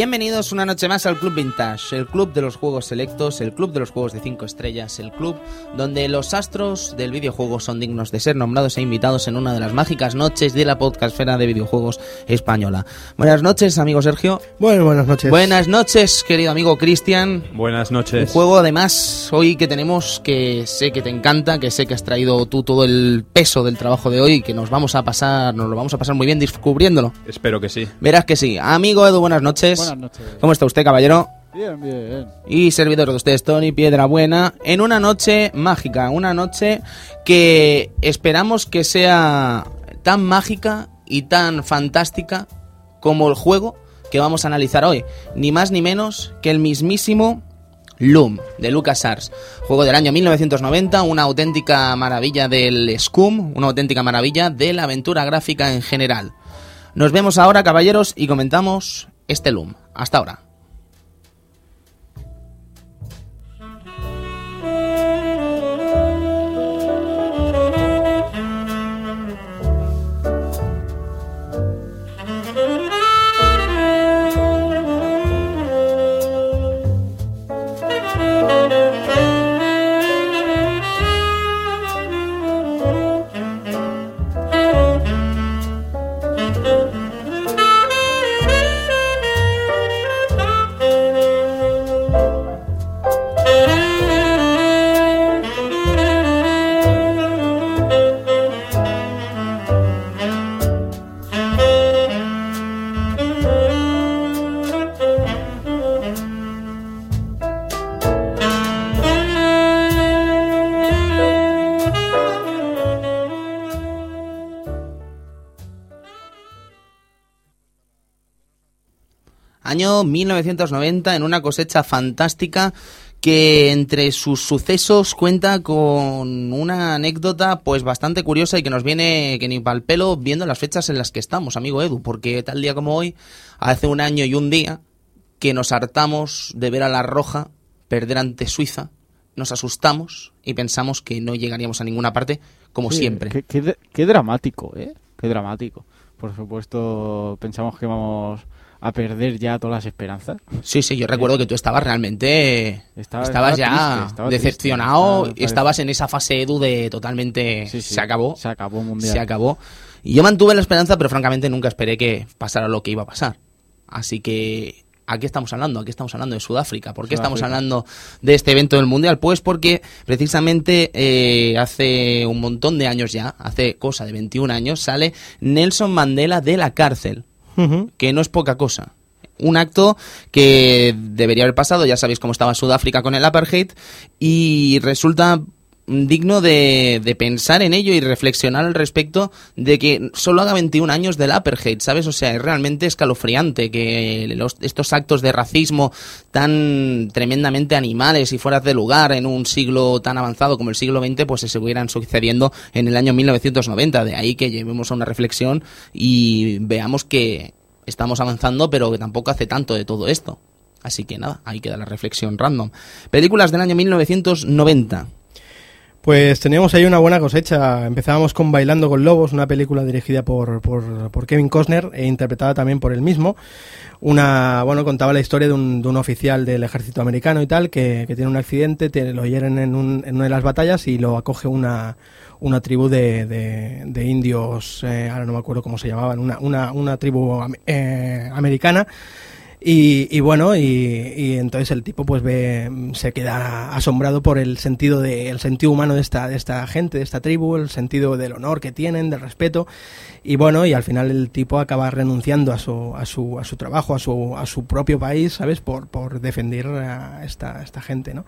Bienvenidos una noche más al Club Vintage, el club de los juegos selectos, el club de los juegos de 5 estrellas, el club donde los astros del videojuego son dignos de ser nombrados e invitados en una de las mágicas noches de la podcastfera de videojuegos española. Buenas noches, amigo Sergio. Bueno, buenas noches. Buenas noches, querido amigo Cristian. Buenas Un noches. juego además hoy que tenemos que sé que te encanta, que sé que has traído tú todo el peso del trabajo de hoy y que nos vamos a pasar, nos lo vamos a pasar muy bien descubriéndolo. Espero que sí. Verás que sí. Amigo Edu, buenas noches. Buenas noches. ¿Cómo está usted, caballero? Bien, bien. Y servidor de ustedes, Tony Piedra Buena, en una noche mágica, una noche que esperamos que sea tan mágica y tan fantástica como el juego que vamos a analizar hoy. Ni más ni menos que el mismísimo Loom de LucasArts, juego del año 1990, una auténtica maravilla del Scum, una auténtica maravilla de la aventura gráfica en general. Nos vemos ahora, caballeros, y comentamos este Loom. Hasta ahora. Año 1990 en una cosecha fantástica que entre sus sucesos cuenta con una anécdota pues bastante curiosa y que nos viene que ni pal pelo viendo las fechas en las que estamos, amigo Edu, porque tal día como hoy, hace un año y un día que nos hartamos de ver a la Roja perder ante Suiza, nos asustamos y pensamos que no llegaríamos a ninguna parte como Sí, siempre. Qué, qué dramático, ¿eh? Qué dramático. Por supuesto, pensamos que vamos a perder ya todas las esperanzas. Sí, sí, yo recuerdo que tú estabas realmente... Estaba- estabas estaba ya triste, estaba decepcionado, triste. Estabas en esa fase Edu de totalmente... Sí, sí, se acabó, Se acabó mundial. se acabó. Y yo mantuve la esperanza, pero francamente nunca esperé que pasara lo que iba a pasar. Así que... ¿A qué estamos hablando? ¿A qué estamos hablando? De Sudáfrica. ¿Por qué estamos hablando de este evento del Mundial? Pues porque precisamente eh, hace un montón de años ya, hace cosa de 21 años, sale Nelson Mandela de la cárcel Que no es poca cosa. Un acto que debería haber pasado, ya sabéis cómo estaba Sudáfrica con el apartheid, y resulta digno de, pensar en ello y reflexionar al respecto de que solo haga 21 años del apartheid, ¿sabes? O sea, es realmente escalofriante que los- estos actos de racismo tan tremendamente animales y fuera de lugar en un siglo tan avanzado como el siglo XX, pues se estuvieran sucediendo en el año 1990. De ahí que llevemos a una reflexión y veamos que estamos avanzando, pero que tampoco hace tanto de todo esto. Así que nada, ahí queda la reflexión random. Películas del año 1990. Pues teníamos ahí una buena cosecha. Empezábamos con Bailando con Lobos, una película dirigida por, por, por Kevin Costner e interpretada también por él mismo. Una, bueno, contaba la historia de un, de un oficial del ejército americano y tal, que, tiene un accidente, te- lo hieren en, un- en una de las batallas y lo acoge una, una tribu de, de, indios, eh, ahora no me acuerdo cómo se llamaban, una, una, una tribu eh, americana. Y, y bueno, y, y entonces el tipo pues ve, se queda asombrado por el sentido de, el sentido humano de esta, de esta gente, de esta tribu, el sentido del honor que tienen, del respeto. Y bueno, y al final el tipo acaba renunciando a su, a su, a su trabajo, a su, a su propio país, ¿sabes? Por, por defender a esta, esta gente, ¿no?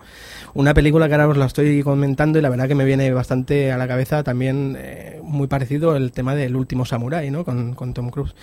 Una película que ahora os la estoy comentando y la verdad que me viene bastante a la cabeza también eh, muy parecido el tema del último Samurai, ¿no? Con, con Tom Cruise.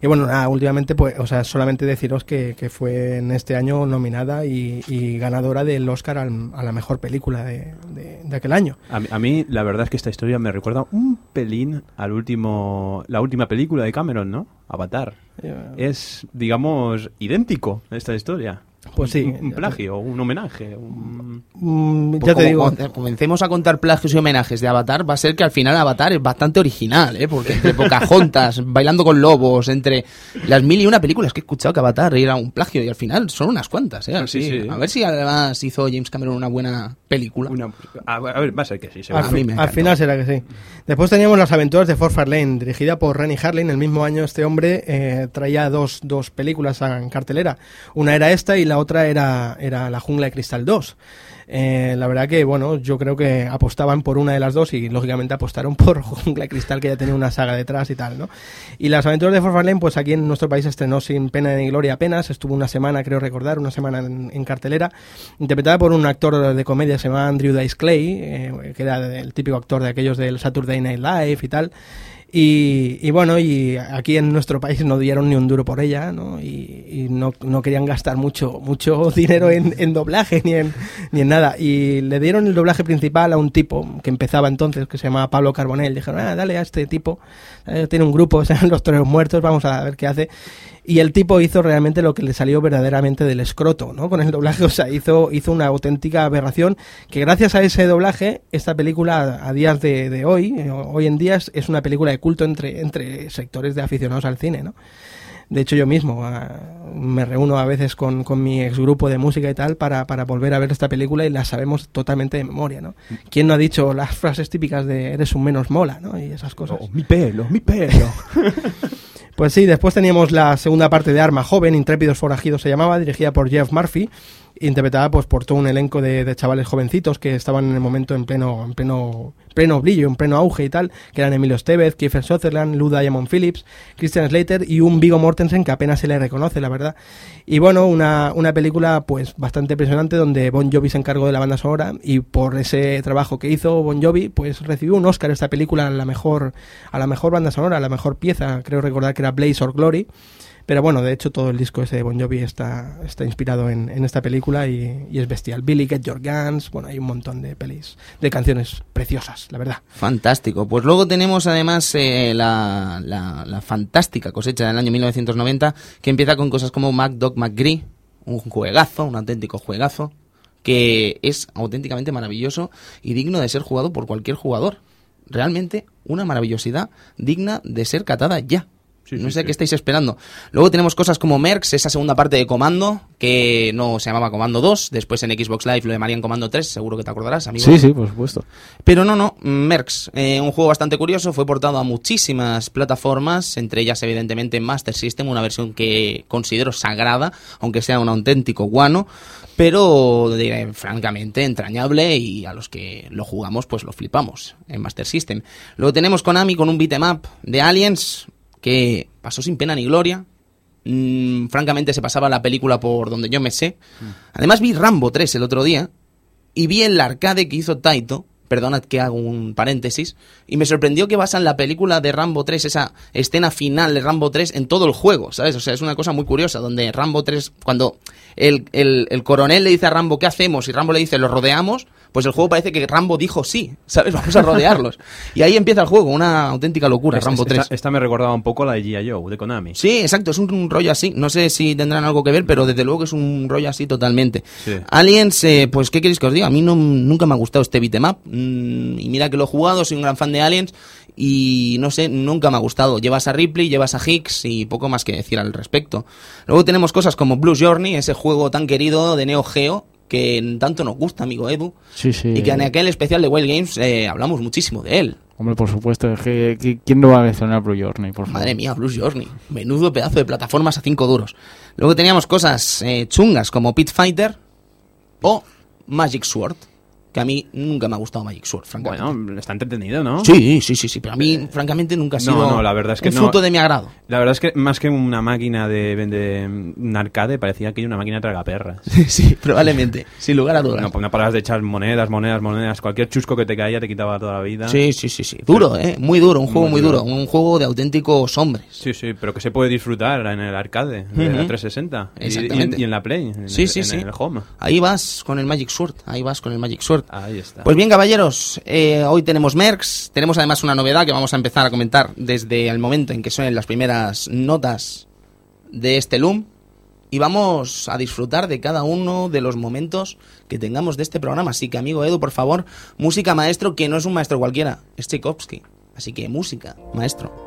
Y bueno, nada, últimamente, pues, o sea, solamente deciros que, que fue en este año nominada y, y ganadora del Oscar al- a la mejor película de, de- de aquel año. A mí, a mí, la verdad es que esta historia me recuerda un pelín al último, la última película de Cameron, ¿no? Avatar. Eh, Es, digamos, idéntico a esta historia. Pues sí. Un, un plagio, un homenaje. un- Mm, Pues ya te como digo. comencemos a contar plagios y homenajes de Avatar, va a ser que al final Avatar es bastante original, ¿eh? Porque entre Pocahontas, Bailando con Lobos, entre las mil y una películas que he escuchado que Avatar era un plagio y al final son unas cuantas, ¿eh? Así, Sí, sí. A ver si además hizo James Cameron una buena película. una- a, ver, va a ser que sí, Al, seguro. A mí fi- me al final será que sí. Después teníamos Las aventuras de Fort Fairlane, dirigida por Rennie Harlin. El mismo año este hombre eh, traía dos, dos películas en cartelera. Una era esta y la otra era, era La jungla de cristal 2. Eh, la verdad que, bueno, yo creo que apostaban por una de las dos y lógicamente apostaron por Jungla de Cristal que ya tenía una saga detrás y tal, ¿no? Y Las aventuras de Fort Fairlane, pues aquí en nuestro país estrenó sin pena ni gloria apenas, estuvo una semana, creo recordar, una semana en, cartelera, interpretada por un actor de comedia se llama Andrew Dice Clay, eh, que era el típico actor de aquellos del Saturday Night Live y tal. Y, y bueno, y aquí en nuestro país no dieron ni un duro por ella, ¿no? Y, y no, no querían gastar mucho, mucho dinero en, en doblaje ni en, ni en nada. Y le dieron el doblaje principal a un tipo que empezaba entonces, que se llamaba Pablo Carbonell. Dijeron, ah, dale a este tipo, tiene un grupo, se Los Toreros Muertos, vamos a ver qué hace. Y el tipo hizo realmente lo que le salió verdaderamente del escroto, ¿no? Con el doblaje, o sea, hizo, hizo una auténtica aberración que gracias a ese doblaje, esta película a días de, de hoy, eh, hoy en día es, una película de culto entre, entre sectores de aficionados al cine, ¿no? De hecho, yo mismo ah, me reúno a veces con, con mi exgrupo de música y tal para, para volver a ver esta película y la sabemos totalmente de memoria, ¿no? ¿Quién no ha dicho las frases típicas de eres un menos mola, ¿no? Y esas cosas. Oh, mi pelo, mi pelo. Pues sí, después teníamos la segunda parte de Arma Joven, Intrépidos Forajidos se llamaba, dirigida por Jeff Murphy, interpretada pues por todo un elenco de, de chavales jovencitos que estaban en el momento en pleno, en pleno, pleno brillo, en pleno auge y tal, que eran Emilio Estevez, Kiefer Sutherland, Lou Diamond Phillips, Christian Slater y un Vigo Mortensen que apenas se le reconoce, la verdad. Y bueno, una, una película pues bastante impresionante donde Bon Jovi se encargó de la banda sonora y por ese trabajo que hizo Bon Jovi pues recibió un Oscar esta película a la mejor, a la mejor banda sonora, a la mejor pieza, creo recordar que era Blaze or Glory. Pero bueno, de hecho todo el disco ese de Bon Jovi está, está inspirado en, en esta película y, y es bestial. Billy Get Your Guns, bueno, hay un montón de pelis, de canciones preciosas, la verdad. Fantástico. Pues luego tenemos además eh, la, la- fantástica cosecha del año 1990 que empieza con cosas como MacDog McGree, un juegazo, un auténtico juegazo, que es auténticamente maravilloso y digno de ser jugado por cualquier jugador. Realmente una maravillosidad digna de ser catada ya. Sí, no sí, sé sí. qué estáis esperando. Luego tenemos cosas como Mercs, esa segunda parte de Comando, que no se llamaba Comando 2, después en Xbox Live lo llamarían Comando 3, seguro que te acordarás, amigo. Sí, sí, por supuesto. Pero no, no, Mercs, eh, un juego bastante curioso, fue portado a muchísimas plataformas, entre ellas evidentemente Master System, una versión que considero sagrada, aunque sea un auténtico guano, pero diré, francamente entrañable y a los que lo jugamos pues lo flipamos en Master System. Luego tenemos Konami con un beat'em up de Aliens que pasó sin pena ni gloria, Mm, francamente se pasaba la película por donde yo me sé. Además vi Rambo 3 el otro día y vi el arcade que hizo Taito, perdonad que hago un paréntesis, y me sorprendió que basan la película de Rambo 3, esa escena final de Rambo 3 en todo el juego, ¿sabes? O sea, es una cosa muy curiosa, donde Rambo 3, cuando el, el- el coronel le dice a Rambo, ¿qué hacemos? Y Rambo le dice, ¿los rodeamos? Pues el juego parece que Rambo dijo sí, ¿sabes? Vamos a rodearlos. y ahí empieza el juego, una auténtica locura, Rambo esta, 3. esta me recordaba un poco a la de G.I. Joe, de Konami. Sí, exacto, es un, un rollo así. No sé si tendrán algo que ver, pero desde luego que es un rollo así totalmente. Sí. Aliens, eh, pues, ¿qué queréis que os diga? A mí no, nunca me ha gustado este beat'em up. Mm, y mira que lo he jugado, soy un gran fan de Aliens. Y no sé, nunca me ha gustado. Llevas a Ripley, llevas a Hicks y poco más que decir al respecto. Luego tenemos cosas como Blue Journey, ese juego tan querido de Neo Geo que tanto nos gusta, amigo Edu. Sí, sí. Y que en aquel especial de Wild Games eh, hablamos muchísimo de él. Hombre, por supuesto. es que- que- ¿Quién no va a mencionar Blue Journey, por favor? Madre mía, Blue Journey. Menudo pedazo de plataformas a cinco duros. Luego teníamos cosas eh, chungas como Pit Fighter o Magic Sword. Que a mí nunca me ha gustado Magic Sword, francamente. Bueno, está entretenido, ¿no? Sí, sí, sí, sí, pero a mí, francamente, nunca ha No, sido no, la verdad es que un no. fruto de mi agrado. La verdad es que más que una máquina de, de un arcade, parecía que era una máquina tragaperras. sí, probablemente, sin lugar a dudas. No, no parabas de echar monedas, monedas, monedas. Cualquier chusco que te caía te quitaba toda la vida. Sí, sí, sí, sí. Duro, ¿eh? Muy duro, un juego muy Muy duro. duro. Un juego de auténticos hombres. Sí, sí, pero que se puede disfrutar en el arcade de la Ujú. 360 y- y, Exactamente. en, y en la Play, en, Sí, sí, en sí. el Home. Ahí vas con el Magic Sword, ahí vas con el Magic Sword. Ahí está. Pues bien, caballeros, eh, hoy tenemos Mercs, tenemos además una novedad que vamos a empezar a comentar desde el momento en que suenen las primeras notas de este Loom. y vamos a disfrutar de cada uno de los momentos que tengamos de este programa. Así que, amigo Edu, por favor, música maestro, que no es un maestro cualquiera, es Tchaikovsky. Así que música, maestro.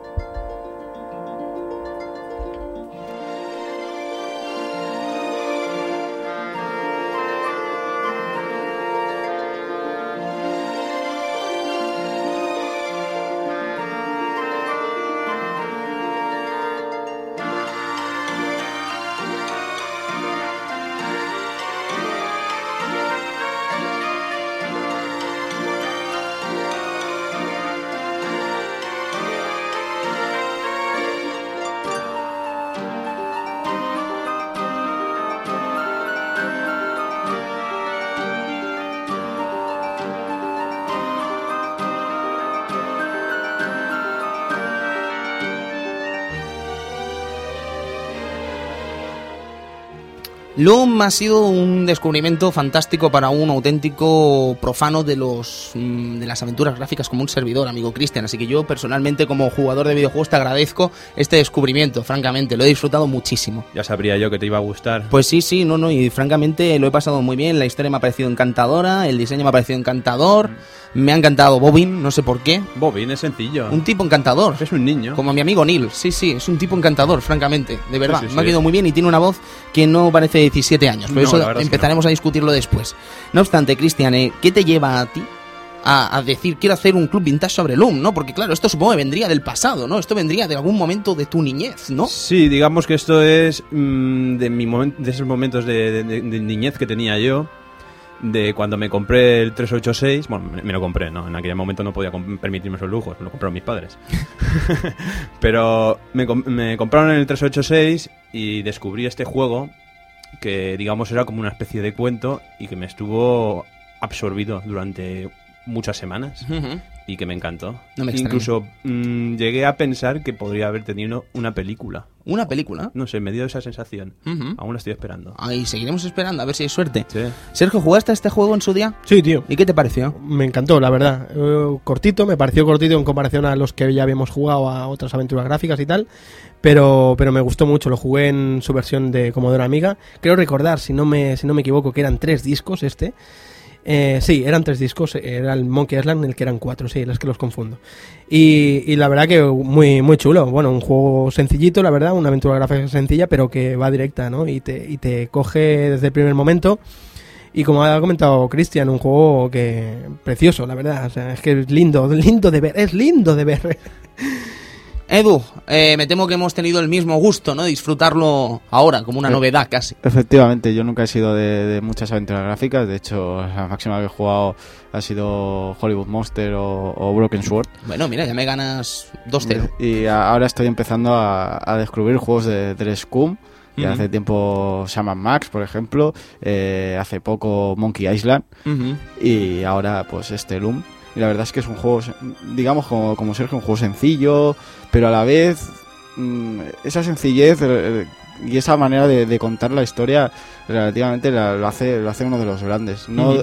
Loom ha sido un descubrimiento fantástico para un auténtico profano de los mm, de las aventuras gráficas como un servidor, amigo Cristian. Así que yo personalmente como jugador de videojuegos te agradezco este descubrimiento, francamente, lo he disfrutado muchísimo. Ya sabría yo que te iba a gustar. Pues sí, sí, no, no, y francamente lo he pasado muy bien, la historia me ha parecido encantadora, el diseño me ha parecido encantador, me ha encantado Bobin, no sé por qué. Bobin es sencillo. Un tipo encantador. Es un niño. Como mi amigo Neil, sí, sí, es un tipo encantador, francamente, de verdad. Sí, sí, Me ha quedado muy bien y tiene una voz que no parece 17 años, pero No, eso empezaremos a discutirlo después. No obstante, Cristian, eh, ¿qué te lleva a ti a, a decir quiero hacer un club vintage sobre Loom, ¿no? Porque claro, esto supongo que vendría del pasado, ¿no? Esto vendría de algún momento de tu niñez, ¿no? Sí, digamos que esto es mm, de, mi momen- de esos momentos de, de- de- niñez que tenía yo, de cuando me compré el 386, bueno, me, me lo compré, ¿no? En aquel momento no podía permitirme esos lujos, me lo compraron mis padres. Pero me, me compraron el 386 y descubrí este juego que, digamos, era como una especie de cuento y que me estuvo absorbido durante muchas semanas Ujú. y que me encantó. No me. Incluso mm, llegué a pensar que podría haber tenido una película. Una película. No sé, me dio esa sensación. Ujú. Aún la estoy esperando. Ahí seguiremos esperando a ver si hay suerte. Sí. Sergio, ¿jugaste a este juego en su día? Sí, tío. ¿Y qué te pareció? Me encantó, la verdad. Eh, cortito, me pareció cortito en comparación a los que ya habíamos jugado a otras aventuras gráficas y tal. Pero, pero me gustó mucho, lo jugué en su versión de Commodore Amiga. Creo recordar, si no me, si no me equivoco, que eran tres discos este. Eh, sí, eran tres discos, era el Monkey Island el que eran cuatro, sí, es que los confundo. Y, y la verdad que muy, muy chulo. Bueno, un juego sencillito, la verdad, una aventura gráfica sencilla, pero que va directa, ¿no? Y te, y te coge desde el primer momento. Y como ha comentado Cristian, un juego que precioso, la verdad. O sea, es que es lindo, lindo de ver, es lindo de ver. Edu, eh, me temo que hemos tenido el mismo gusto, ¿no? Disfrutarlo ahora, como una Eh, novedad casi. Efectivamente, yo nunca he sido de, de muchas aventuras gráficas. De hecho, la máxima que he jugado ha sido Hollywood Monster o, o Broken Sword. Bueno, mira, ya me ganas 2-0. Y a- ahora estoy empezando a, a descubrir juegos de, de Scum. Hace tiempo Shaman Max, por ejemplo. eh, hace poco Monkey Island. Y ahora, pues, este Loom. Y la verdad es que es un juego, digamos, como, como Sergio, un juego sencillo, pero a la vez mm, esa sencillez eh, y esa manera de, de contar la historia relativamente la- lo hace lo hace uno de los grandes. No,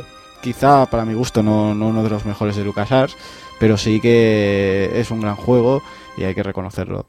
quizá para mi gusto no, no uno de los mejores de LucasArts, pero sí que es un gran juego y hay que reconocerlo.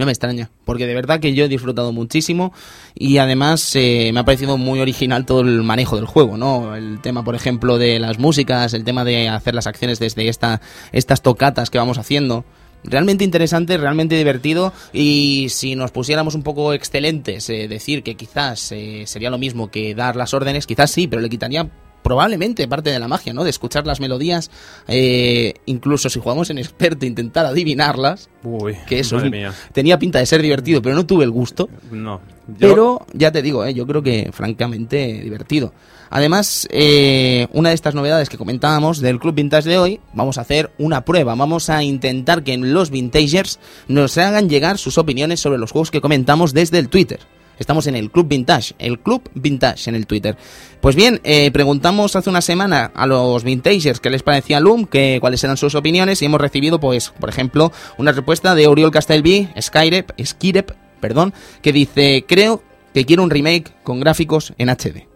No me extraña, porque de verdad que yo he disfrutado muchísimo y además eh, me ha parecido muy original todo el manejo del juego, ¿no? El tema, por ejemplo, de las músicas, el tema de hacer las acciones desde esta, estas tocatas que vamos haciendo. Realmente interesante, realmente divertido y si nos pusiéramos un poco excelentes, eh, decir que quizás eh, sería lo mismo que dar las órdenes, quizás sí, pero le quitaría probablemente parte de la magia, ¿no? De escuchar las melodías, eh, incluso si jugamos en experto, intentar adivinarlas, Uy, que eso es- mía. tenía pinta de ser divertido, pero no tuve el gusto. No. Yo- Pero ya te digo, eh, yo creo que francamente divertido. Además, eh, una de estas novedades que comentábamos del Club Vintage de hoy, vamos a hacer una prueba. Vamos a intentar que los Vintagers nos hagan llegar sus opiniones sobre los juegos que comentamos desde el Twitter. Estamos en el Club Vintage, el Club Vintage en el Twitter. Pues bien, eh, preguntamos hace una semana a los Vintagers qué les parecía Loom, que, cuáles eran sus opiniones y hemos recibido, pues, por ejemplo, una respuesta de Oriol Castelví, Skyrep, Skirep, perdón, que dice, creo que quiero un remake con gráficos en HD.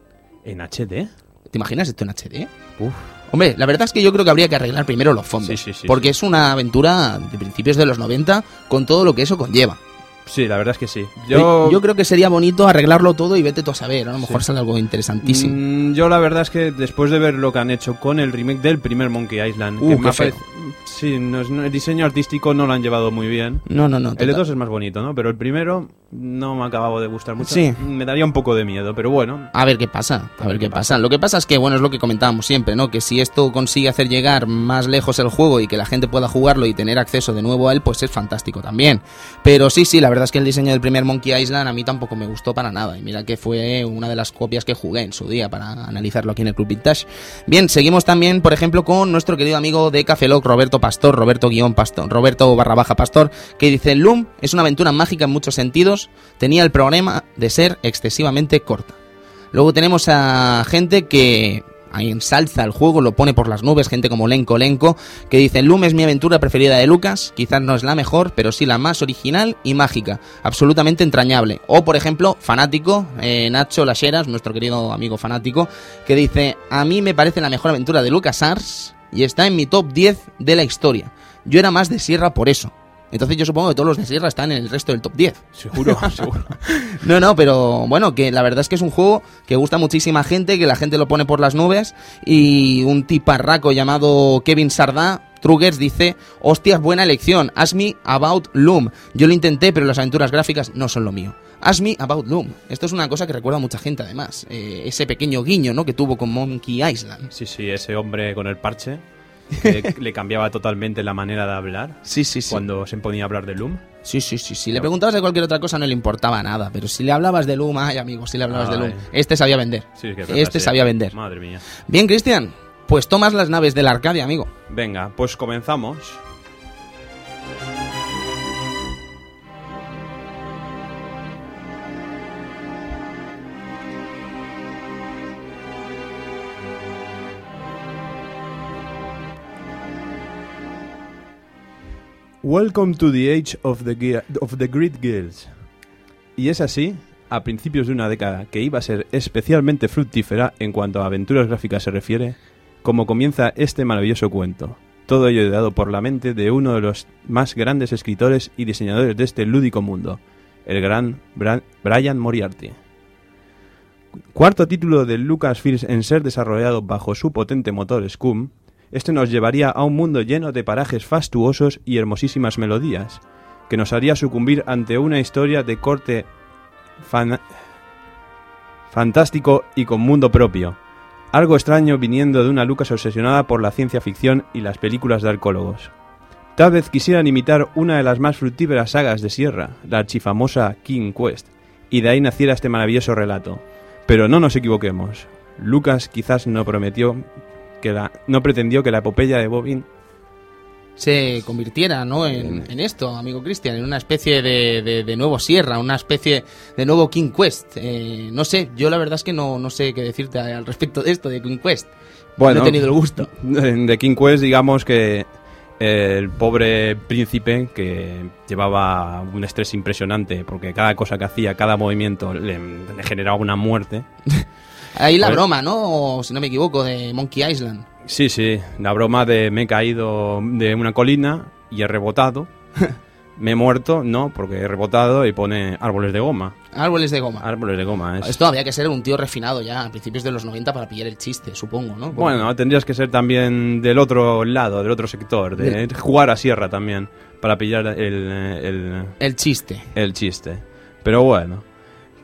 ¿En HD? ¿Te imaginas esto en HD? Uf. Hombre, la verdad es que yo creo que habría que arreglar primero los fondos. Sí, sí, sí, porque es una aventura de principios de los 90 con todo lo que eso conlleva. Sí, la verdad es que sí. Yo, Yo, creo que sería bonito arreglarlo todo y vete tú a saber. A lo mejor sale algo interesantísimo. Mm, yo la verdad es que después de ver lo que han hecho con el remake del primer Monkey Island, Uh, que me feo. Sí, no el diseño artístico no lo han llevado muy bien. No, no, no. El de dos es más bonito, ¿no? Pero el primero no me ha acabado de gustar mucho. Sí. Me daría un poco de miedo, pero bueno. A ver qué pasa, a ver qué pasa. Lo que pasa es que, bueno, es lo que comentábamos siempre, ¿no? Que si esto consigue hacer llegar más lejos el juego y que la gente pueda jugarlo y tener acceso de nuevo a él, pues es fantástico también. Pero sí, sí, la verdad es que el diseño del primer Monkey Island a mí tampoco me gustó para nada. Y mira que fue una de las copias que jugué en su día para analizarlo aquí en el Club Vintage. Bien, seguimos también, por ejemplo, con nuestro querido amigo de Café Roberto Pastor, Roberto guion Pastor, Roberto barra baja Pastor, que dice, Loom es una aventura mágica en muchos sentidos, tenía el problema de ser excesivamente corta. Luego tenemos a gente que ensalza el juego, lo pone por las nubes, gente como Lenko Lenko, que dice, Loom es mi aventura preferida de Lucas, quizás no es la mejor, pero sí la más original y mágica, absolutamente entrañable. O, por ejemplo, fanático, eh, Nacho Lasheras, nuestro querido amigo fanático, que dice, a mí me parece la mejor aventura de Lucas Ars y está en mi top 10 de la historia. Yo era más de Sierra por eso. Entonces yo supongo que todos los de Sierra están en el resto del top 10. Seguro, seguro. No, no, pero bueno, que la verdad es que es un juego que gusta a muchísima gente, que la gente lo pone por las nubes y un tiparraco llamado Kevin Sardá, Truggers, dice, hostias, buena elección, ask me about Loom. Yo lo intenté, pero las aventuras gráficas no son lo mío. Ask me about Loom. Esto es una cosa que recuerda a mucha gente además, eh, ese pequeño guiño ¿no? que tuvo con Monkey Island. Sí, sí, ese hombre con el parche que le cambiaba totalmente la manera de hablar Sí, sí, sí. cuando se ponía a hablar de Loom. Sí, sí, sí. Si le preguntabas de cualquier otra cosa no le importaba nada, pero si le hablabas de Loom, ay amigo, si le hablabas de. Loom, este sabía vender. Sí, que es verdad, este sí. sabía vender. Madre mía. Bien, Cristian, pues tomas las naves de la Arcadia, amigo. Venga, pues comenzamos. Welcome to the age of the, of the Great Guilds. Y es así, a principios de una década que iba a ser especialmente fructífera en cuanto a aventuras gráficas se refiere, como comienza este maravilloso cuento. Todo ello dado por la mente de uno de los más grandes escritores y diseñadores de este lúdico mundo, el gran Brian Moriarty. Cuarto título de Lucasfilms en ser desarrollado bajo su potente motor Scum, este nos llevaría a un mundo lleno de parajes fastuosos y hermosísimas melodías, que nos haría sucumbir ante una historia de corte fan- fantástico y con mundo propio. Algo extraño viniendo de una Lucas obsesionada por la ciencia ficción y las películas de arcólogos. Tal vez quisieran imitar una de las más fructíferas sagas de Sierra, la archifamosa King Quest, y de ahí naciera este maravilloso relato. Pero no nos equivoquemos. Lucas quizás no prometió que la, no pretendió que la epopeya de Bobin Se convirtiera, ¿no? En, en esto, amigo Cristian, en una especie de, de- de nuevo Sierra, una especie de nuevo King Quest. Eh, no sé, yo la verdad es que no, no sé qué decirte al respecto de esto, de King Quest. Bueno, no he tenido el gusto. de King Quest, digamos que eh, el pobre príncipe que llevaba un estrés impresionante porque cada cosa que hacía, cada movimiento le, le generaba una muerte. Ahí la broma, ¿no? O, si no me equivoco, de Monkey Island. Sí, sí, la broma de me he caído de una colina y he rebotado. me he muerto, no, porque he rebotado y pone árboles de goma. Árboles de goma. Árboles de goma, es. Esto había que ser un tío refinado ya a principios de los 90 para pillar el chiste, supongo, ¿no? Porque- Bueno, tendrías que ser también del otro lado, del otro sector, de jugar a sierra también, para pillar el, el, El chiste. el chiste. Pero bueno.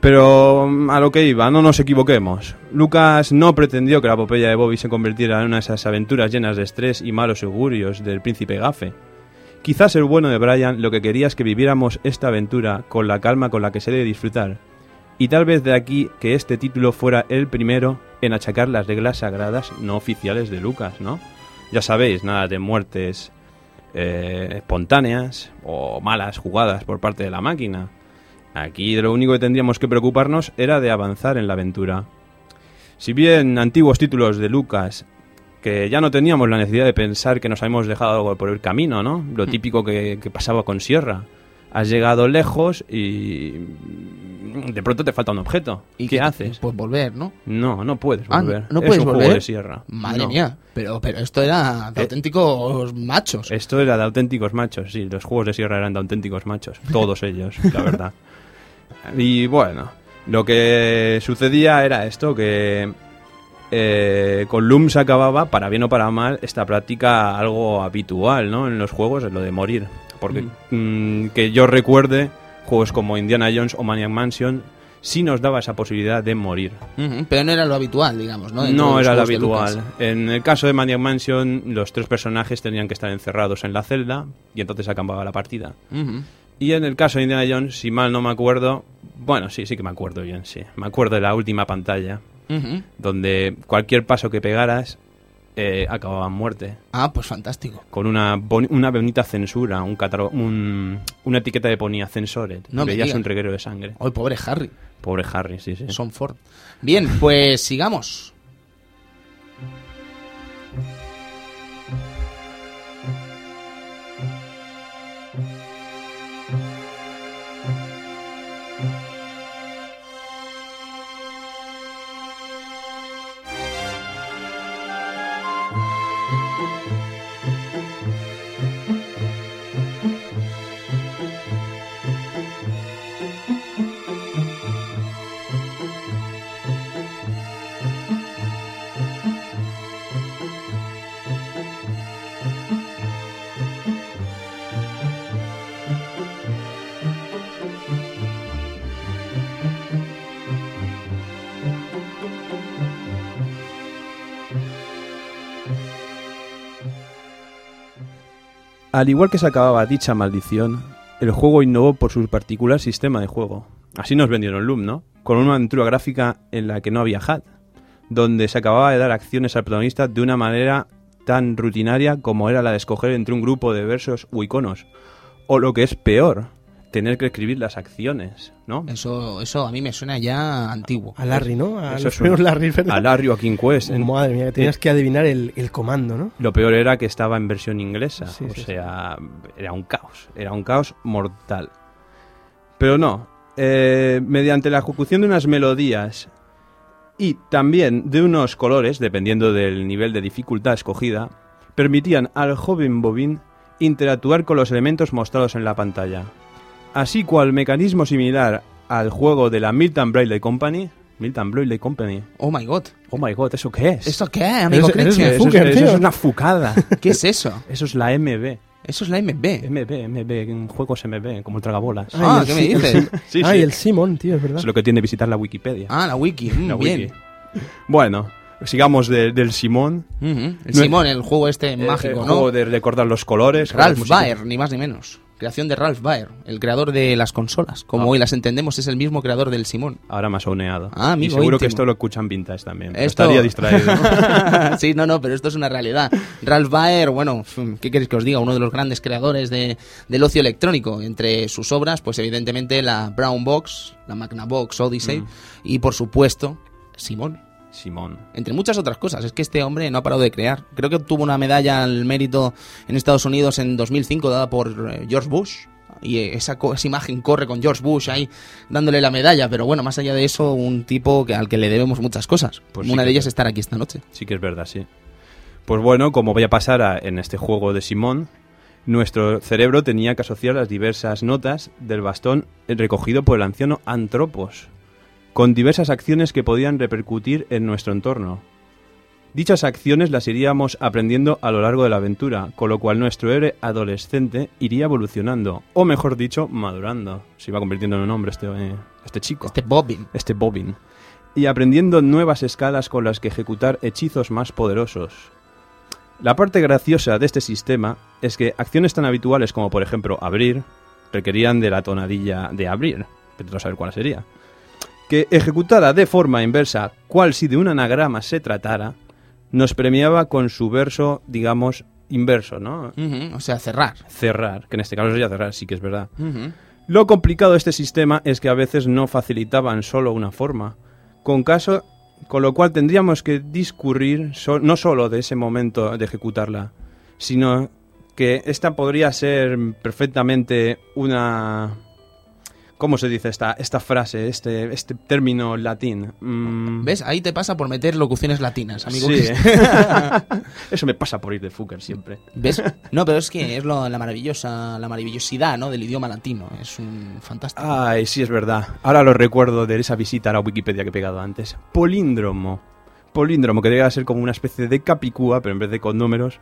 Pero mm, a lo que iba, no nos equivoquemos. Lucas no pretendió que la epopeya de Bobby se convirtiera en una de esas aventuras llenas de estrés y malos augurios del príncipe Gafe. Quizás el bueno de Brian lo que quería es que viviéramos esta aventura con la calma con la que se debe disfrutar. Y tal vez de aquí que este título fuera el primero en achacar las reglas sagradas no oficiales de Lucas, ¿no? Ya sabéis, nada de muertes eh, espontáneas o malas jugadas por parte de la máquina. Aquí de lo único que tendríamos que preocuparnos era de avanzar en la aventura. Si bien antiguos títulos de Lucas, que ya no teníamos la necesidad de pensar que nos habíamos dejado algo por el camino, ¿no? Lo típico que, que pasaba con Sierra. Has llegado lejos y de pronto te falta un objeto. ¿Y qué haces? Pues volver, ¿no? No, no puedes Ah, volver. ¿no es puedes un volver? juego de sierra. Madre No. mía, pero, pero esto era de Eh, auténticos machos. Esto era de auténticos machos, sí, los juegos de sierra eran de auténticos machos, todos ellos, la verdad. Y bueno, lo que sucedía era esto, que eh, con Loom se acababa, para bien o para mal, esta práctica algo habitual, ¿no? En los juegos, es lo de morir. Porque mm, que yo recuerde, juegos como Indiana Jones o Maniac Mansion, sí nos daba esa posibilidad de morir. Pero no era lo habitual, digamos, ¿no? Dentro No era lo habitual. En el caso de Maniac Mansion, los tres personajes tenían que estar encerrados en la celda y entonces acababa la partida. Y en el caso de Indiana Jones, si mal no me acuerdo, bueno, sí, sí que me acuerdo bien, sí. Me acuerdo de la última pantalla, donde cualquier paso que pegaras eh, acababa en muerte. Ah, pues fantástico. Con una, boni- una bonita censura, un un- una etiqueta de ponía censored. No me Veías un reguero de sangre. Hoy, pobre Harry. Pobre Harry, sí, sí. Son Ford. Bien, pues sigamos. Al igual que se acababa dicha maldición, el juego innovó por su particular sistema de juego. Así nos vendieron Loom, ¿no? Con una aventura gráfica en la que no había HUD, donde se acababa de dar acciones al protagonista de una manera tan rutinaria como era la de escoger entre un grupo de versos u iconos. O lo que es peor, tener que escribir las acciones, ¿no? Eso, eso a mí me suena ya antiguo. A Larry, ¿no? A Eso los es Larry, ¿verdad? A Larry o a King Quest. en- Madre mía, que tenías que adivinar el, el comando, ¿no? Lo peor era que estaba en versión inglesa, Sí, o sí, sea, era un caos, era un caos mortal. Pero no, eh, mediante la ejecución de unas melodías y también de unos colores, dependiendo del nivel de dificultad escogida, permitían al joven Bobin interactuar con los elementos mostrados en la pantalla. Así cual mecanismo similar al juego de la Milton Bradley Company, Milton Bradley Company. Oh my god. Oh my god, ¿eso qué es? ¿Esto qué, amigo Eso es- fucker, eso tío. es una fucada. ¿Qué es eso? Eso es la MB. Eso es la MB. MB, MB, en juegos MB, como el tragabolas. Ah, Ay, ¿qué el me sí- el dices? sí- Sí, ah, sí. y el Simon, tío, es verdad. Es lo que tiene visitar la Wikipedia. Ah, la wiki. Mm, la bien. wiki. Bueno, sigamos de- del Simón. Ujú. El No- Simón, el juego este Eh, mágico, el ¿no? juego de recordar los colores. Ralph. Baer, ni más ni menos. Creación de Ralph Baer, el creador de las consolas. Como Ah. hoy las entendemos, es el mismo creador del Simón. Ahora más auneado. Ah, amigo y seguro que esto lo escuchan vintage también. Esto- Estaría distraído. sí, no, no, pero esto es una realidad. Ralph Baer, bueno, ¿qué queréis que os diga? Uno de los grandes creadores de, del ocio electrónico. Entre sus obras, pues evidentemente la Brown Box, la Magnavox Odyssey Mm. y por supuesto Simón. Simón. Entre muchas otras cosas. Es que este hombre no ha parado de crear. Creo que obtuvo una medalla al mérito en Estados Unidos en 2005 dada por eh, George Bush. Y eh, esa, imagen corre con George Bush ahí dándole la medalla. Pero bueno, más allá de eso, un tipo que, al que le debemos muchas cosas. Pues una de ellas es estar aquí esta noche. Sí que es verdad, sí. Pues bueno, como voy a pasar a- en este juego de Simón, nuestro cerebro tenía que asociar las diversas notas del bastón recogido por el anciano Antropos, con diversas acciones que podían repercutir en nuestro entorno. Dichas acciones las iríamos aprendiendo a lo largo de la aventura, con lo cual nuestro héroe adolescente iría evolucionando, o mejor dicho, madurando. Se iba convirtiendo en un hombre este, eh, este chico Este Bobbin. este Bobbin, y aprendiendo nuevas escalas con las que ejecutar hechizos más poderosos. La parte graciosa de este sistema es que acciones tan habituales como por ejemplo abrir requerían de la tonadilla de abrir, pero no saber cuál sería. Que ejecutada de forma inversa, cual si de un anagrama se tratara, nos premiaba con su verso, digamos, inverso, ¿no? O sea, cerrar. Cerrar, que en este caso sería cerrar, sí que es verdad. Lo complicado de este sistema es que a veces no facilitaban solo una forma, con caso con lo cual tendríamos que discurrir so- no solo de ese momento de ejecutarla, sino que esta podría ser perfectamente una ¿Cómo se dice esta, esta frase, este, este término latín? Mm, ¿Ves? Ahí te pasa por meter locuciones latinas, amigo. Sí. Eso me pasa por ir de fucker siempre. ¿Ves? No, pero es que es lo- la maravillosa, la maravillosidad, ¿no? Del idioma latino. Es un fantástico. Ay, sí, es verdad. Ahora lo recuerdo de esa visita a la Wikipedia que he pegado antes. Políndromo. Políndromo, que debería ser como una especie de capicúa, pero en vez de con números,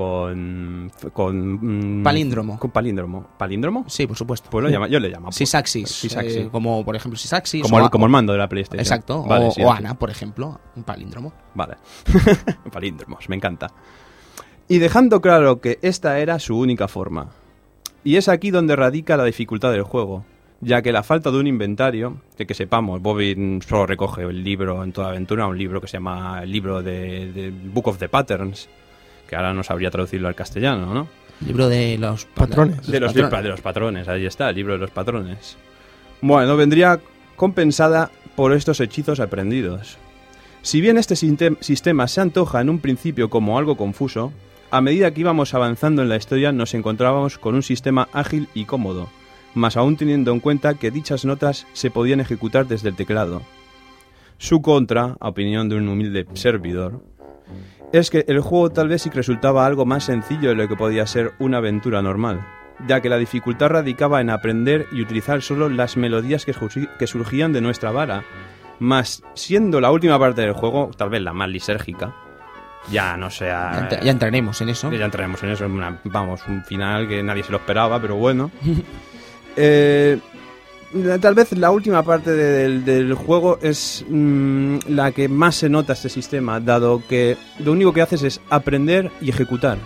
con... con mm, Palíndromo. Con palíndromo. ¿Palíndromo? Sí, por supuesto. Pues lo llama, yo le llamo. Sisaxis. Sisaxis. eh, como, por ejemplo, Sisaxis. como, el, como el mando de la PlayStation. Exacto. Vale, o, sí, o sí. Ana, por ejemplo. Un palíndromo. Vale. Palíndromos, me encanta. Y dejando claro que esta era su única forma. Y es aquí donde radica la dificultad del juego, ya que la falta de un inventario, de que sepamos, Bobby solo recoge el libro en toda aventura, un libro que se llama el libro de, de Book of the Patterns, que ahora no sabría traducirlo al castellano, ¿no? Libro de los Patrones. De los, patrones. de los patrones, ahí está, el libro de los patrones. Bueno, vendría compensada por estos hechizos aprendidos. Si bien este sistema se antoja en un principio como algo confuso, a medida que íbamos avanzando en la historia nos encontrábamos con un sistema ágil y cómodo, más aún teniendo en cuenta que dichas notas se podían ejecutar desde el teclado. Su contra, a opinión de un humilde servidor, es que el juego tal vez sí que resultaba algo más sencillo de lo que podía ser una aventura normal, ya que la dificultad radicaba en aprender y utilizar solo las melodías que, surgían de nuestra vara, más siendo la última parte del juego, tal vez la más lisérgica, ya no sea... Ya, ent- ya entraremos en eso. Ya entraremos en eso, una- vamos, un final que nadie se lo esperaba, pero bueno. Eh, tal vez la última parte de- del, del juego es mm, la que más se nota este sistema, dado que lo único que haces es aprender y ejecutar.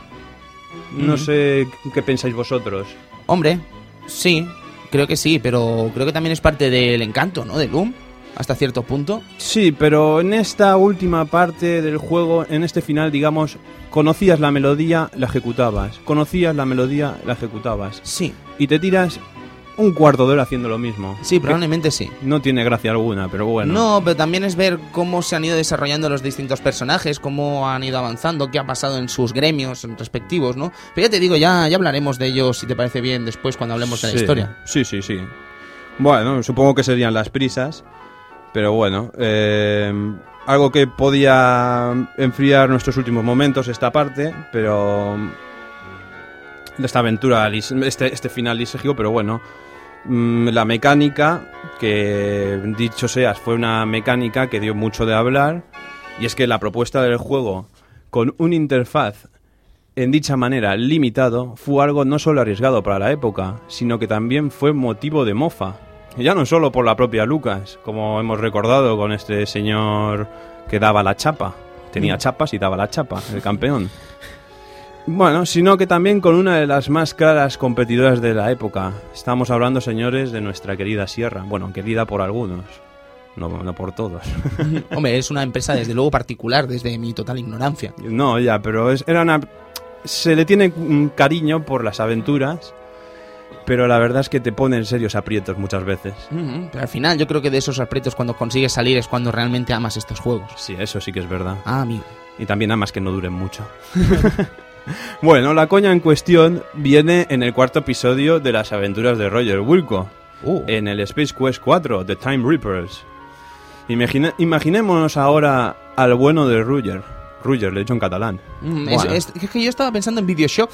No Ujú. sé qué pensáis vosotros. Hombre, sí, creo que sí, pero creo que también es parte del encanto, ¿no? De Loom, hasta cierto punto. Sí, pero en esta última parte del juego, en este final, digamos, conocías la melodía, la ejecutabas. Conocías la melodía, la ejecutabas. Sí, Y te tiras un cuarto de hora haciendo lo mismo. sí, probablemente sí. No tiene gracia alguna, pero bueno. No, pero también es ver cómo se han ido desarrollando los distintos personajes, cómo han ido avanzando, qué ha pasado en sus gremios respectivos, ¿no? Pero ya te digo, ya, ya hablaremos de ellos, si te parece bien, después cuando hablemos de la historia. Sí, sí, sí. Bueno, supongo que serían las prisas, pero bueno, eh, algo que podía enfriar nuestros últimos momentos esta parte, pero esta aventura, este, este final lisérgico, pero bueno, la mecánica, que dicho seas, fue una mecánica que dio mucho de hablar, y es que la propuesta del juego con un interfaz en dicha manera limitado fue algo no solo arriesgado para la época, sino que también fue motivo de mofa. Y Ya no solo por la propia Lucas, como hemos recordado con este señor que daba la chapa. Tenía chapas y daba la chapa, el campeón. Bueno, sino que también con una de las más claras competidoras de la época. Estamos hablando, señores, de nuestra querida Sierra. Bueno, querida por algunos, no, no por todos. Hombre, es una empresa desde luego particular, desde mi total ignorancia. No, ya, pero es, era una... Se le tiene un cariño por las aventuras, pero la verdad es que te pone en serios aprietos muchas veces. Ujú, Pero al final yo creo que de esos aprietos cuando consigues salir es cuando realmente amas estos juegos. Sí, eso sí que es verdad. Ah, amigo. Y también amas que no duren mucho. bueno, la coña en cuestión viene en el cuarto episodio de las aventuras de Roger Wilco, Uh, en el Space Quest 4, The Time Reapers. Imagine- imaginémonos ahora al bueno de Roger. Roger, le he dicho en catalán. Mm, es, Bueno. es- es que yo estaba pensando en Bioshock.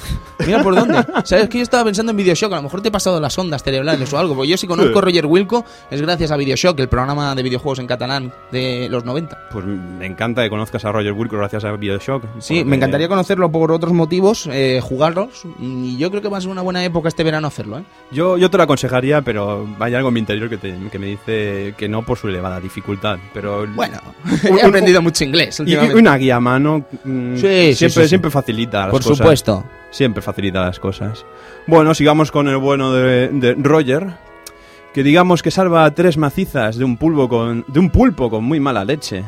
Mira por dónde. ¿Sabes? que yo estaba pensando en Bioshock. A lo mejor te he pasado las ondas cerebrales o algo. Porque yo si conozco a Roger Wilco es gracias a Bioshock, el programa de videojuegos en catalán de los 90. Pues me encanta que conozcas a Roger Wilco gracias a Bioshock. Sí, porque- me encantaría conocerlo por otros motivos, eh, jugarlos. Y yo creo que va a ser una buena época este verano hacerlo, ¿eh? Yo, yo te lo aconsejaría, pero hay algo en mi interior que, te- que me dice que no por su elevada dificultad. Pero Bueno, Un- he aprendido mucho inglés y, una guía a mano mm, Sí, sí, siempre, sí, sí. siempre facilita las Por cosas. supuesto. Siempre facilita las cosas. Bueno, sigamos con el bueno de, de Roger, que digamos que salva a tres macizas de un, pulpo con, de un pulpo con muy mala leche.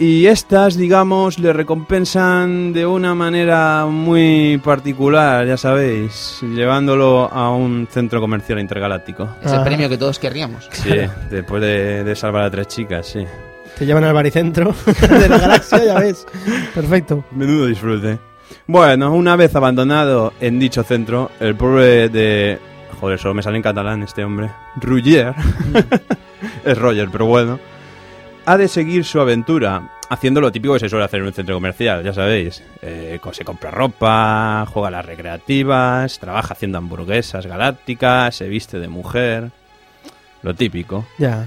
Y estas, digamos, le recompensan de una manera muy particular, ya sabéis, llevándolo a un centro comercial intergaláctico. Es el premio que todos querríamos. Sí, después de, de salvar a tres chicas, sí. Te llevan al baricentro de la galaxia, ya ves. Perfecto. Menudo disfrute. Bueno, una vez abandonado en dicho centro, el pobre de Joder, solo me sale en catalán este hombre. Ruggier. es Roger, pero bueno. Ha de seguir su aventura haciendo lo típico que se suele hacer en un centro comercial, ya sabéis. Eh, se compra ropa, juega a las recreativas, trabaja haciendo hamburguesas galácticas, se viste de mujer. Lo típico. Ya.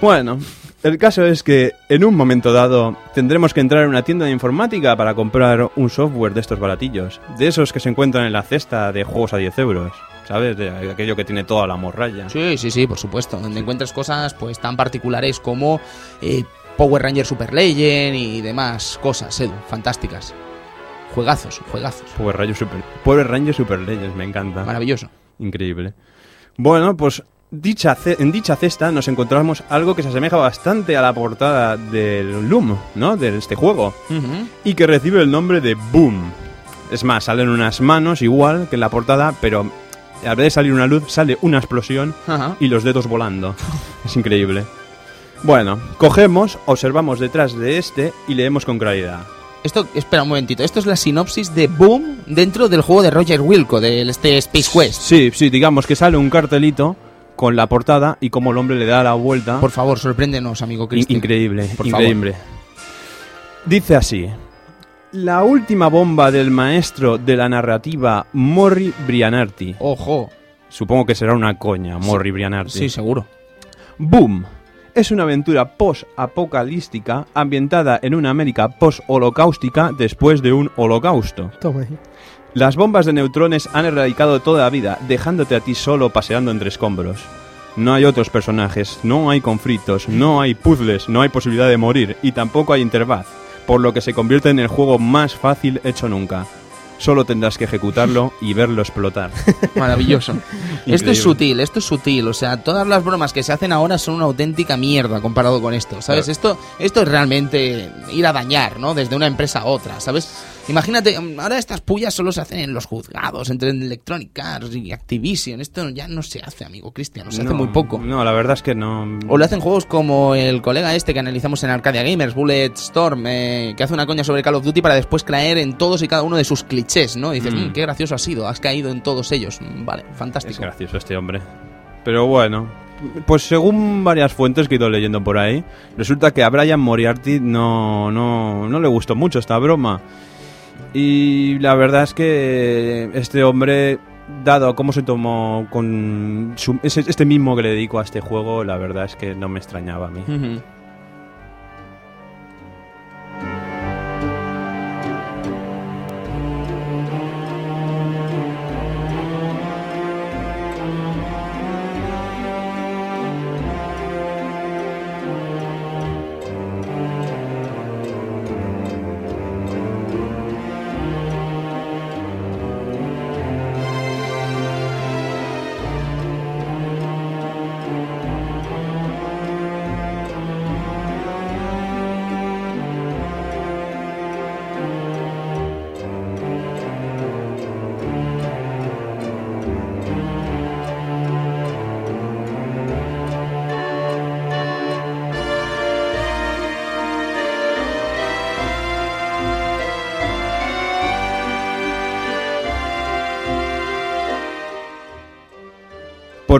Bueno, el caso es que en un momento dado tendremos que entrar en una tienda de informática para comprar un software de estos baratillos. De esos que se encuentran en la cesta de juegos a 10 euros. ¿Sabes? De aquello que tiene toda la morralla. Sí, sí, sí, por supuesto. Donde encuentres cosas pues tan particulares como eh, Power Ranger Super Legend y demás cosas, Edu, fantásticas. Juegazos, juegazos. Power Ranger Super, Power Ranger Super Legends, me encanta. Maravilloso. Increíble. Bueno, pues dicha en dicha cesta nos encontramos algo que se asemeja bastante a la portada del Loom, ¿no? De este juego. Y que recibe el nombre de Boom. Es más, salen unas manos igual que en la portada, pero en vez de salir una luz, sale una explosión y los dedos volando. es increíble. Bueno, cogemos, observamos detrás de este y leemos con claridad. Esto, espera un momentito, esto es la sinopsis de Boom dentro del juego de Roger Wilco, del este Space Quest. Sí, sí, digamos que sale un cartelito con la portada y como el hombre le da la vuelta. Por favor, sorpréndenos, amigo Cristian. Increíble, Por increíble. Dice así. La última bomba del maestro de la narrativa Morri Brianarti. Ojo. Supongo que será una coña, Morri Brianarti. Sí, seguro. Boom. Es una aventura post-apocalística ambientada en una América post-holocaustica después de un holocausto. Toma ahí. Las bombas de neutrones han erradicado toda la vida, dejándote a ti solo paseando entre escombros. No hay otros personajes, no hay conflictos, no hay puzzles, no hay posibilidad de morir y tampoco hay interfaz, por lo que se convierte en el juego más fácil hecho nunca. Solo tendrás que ejecutarlo y verlo explotar. Maravilloso. esto es sutil, esto es sutil. O sea, todas las bromas que se hacen ahora son una auténtica mierda comparado con esto. ¿Sabes? Claro. Esto, esto es realmente ir a dañar, ¿no? Desde una empresa a otra, ¿sabes? Imagínate, mm, ahora estas pullas solo se hacen en los juzgados, entre Electronic Arts y Activision. Esto ya no se hace, amigo Cristian, se hace muy poco. No, la verdad es que no. O lo hacen juegos como el colega este que analizamos en Arcadia Gamers, Bulletstorm, eh, que hace una coña sobre Call of Duty para después caer en todos y cada uno de sus clichés, ¿no? Y dices, Mm. "Mm, qué gracioso ha sido, has caído en todos ellos. Mm, Vale, Es fantástico. gracioso este hombre. Pero bueno, pues según varias fuentes que he ido leyendo por ahí, resulta que a Brian Moriarty no, no, no le gustó mucho esta broma. Y la verdad es que este hombre, dado cómo se tomó con su- este mismo que le dedico a este juego, la verdad es que no me extrañaba a mí.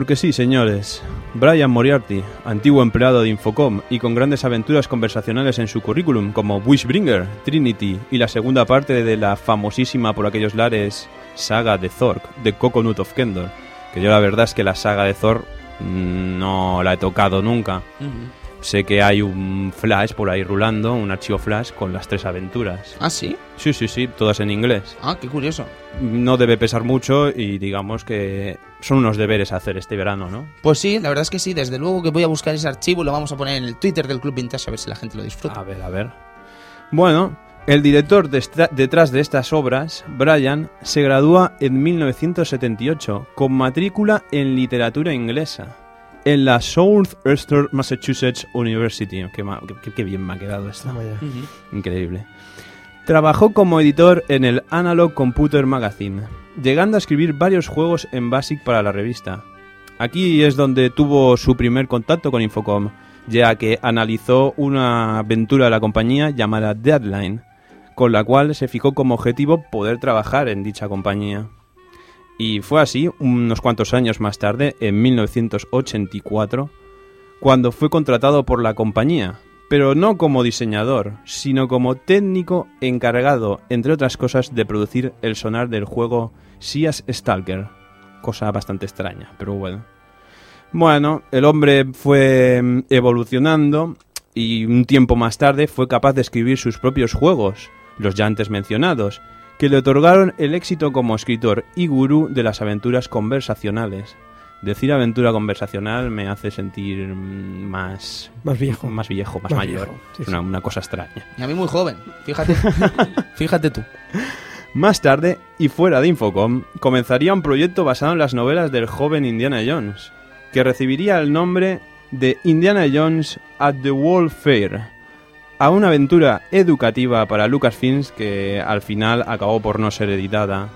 Porque sí, señores, Brian Moriarty, antiguo empleado de Infocom y con grandes aventuras conversacionales en su currículum como Wishbringer, Trinity y la segunda parte de la famosísima por aquellos lares saga de Zork, The Coconut of Kendor, que yo la verdad es que la saga de Thor mm, no la he tocado nunca. Sé que hay un flash por ahí rulando, un archivo flash con las tres aventuras. Ah, sí. Sí, sí, sí, todas en inglés. Ah, qué curioso. No debe pesar mucho y digamos que son unos deberes a hacer este verano, ¿no? Pues sí, la verdad es que sí. Desde luego que voy a buscar ese archivo y lo vamos a poner en el Twitter del Club Vintage a ver si la gente lo disfruta. A ver, a ver. Bueno, el director detrás de estas obras, Brian, se gradúa en 1978 con matrícula en literatura inglesa en la Southeastern Massachusetts University. Qué, ma- qué- qué bien me ha quedado esto. Increíble. Trabajó como editor en el Analog Computer Magazine, llegando a escribir varios juegos en BASIC para la revista. Aquí es donde tuvo su primer contacto con Infocom, ya que analizó una aventura de la compañía llamada Deadline, con la cual se fijó como objetivo poder trabajar en dicha compañía. Y fue así unos cuantos años más tarde, en 1984, cuando fue contratado por la compañía, pero no como diseñador, sino como técnico encargado, entre otras cosas, de producir el sonar del juego Seas Stalker. Cosa bastante extraña, pero bueno. Bueno, el hombre fue mm, evolucionando y un tiempo más tarde fue capaz de escribir sus propios juegos, los ya antes mencionados, que le otorgaron el éxito como escritor y gurú de las aventuras conversacionales. Decir aventura conversacional me hace sentir mm, más Más viejo. más viejo, más, Más mayor. viejo, sí, Es una, una cosa extraña. Y a mí muy joven, fíjate. fíjate tú. Más tarde, y fuera de Infocom, comenzaría un proyecto basado en las novelas del joven Indiana Jones, que recibiría el nombre de Indiana Jones at the World Fair, a una aventura educativa para Lucasfilms que al final acabó por no ser editada.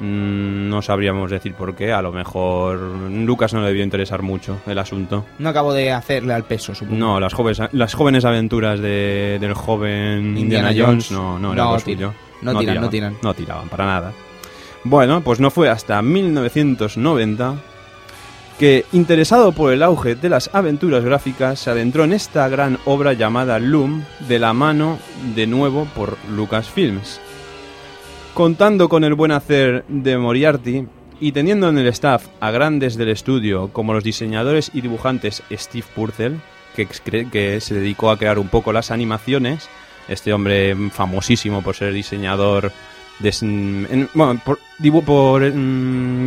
Mm, No sabríamos decir por qué, a lo mejor Lucas no le debió interesar mucho el asunto. No acabo de hacerle al peso, supongo. No, las jóvenes, las jóvenes aventuras de- del joven Indiana, Indiana Jones, Jones. no, no era No tira- suyo. no tiran, no tiran. No tiraban para nada. Bueno, pues no fue hasta 1990 que, interesado por el auge de las aventuras gráficas, se adentró en esta gran obra llamada Loom, de la mano, de nuevo, por Lucasfilms. Contando con el buen hacer de Moriarty y teniendo en el staff a grandes del estudio como los diseñadores y dibujantes Steve Purcell, que, se dedicó a crear un poco las animaciones, este hombre famosísimo por ser diseñador bueno, por,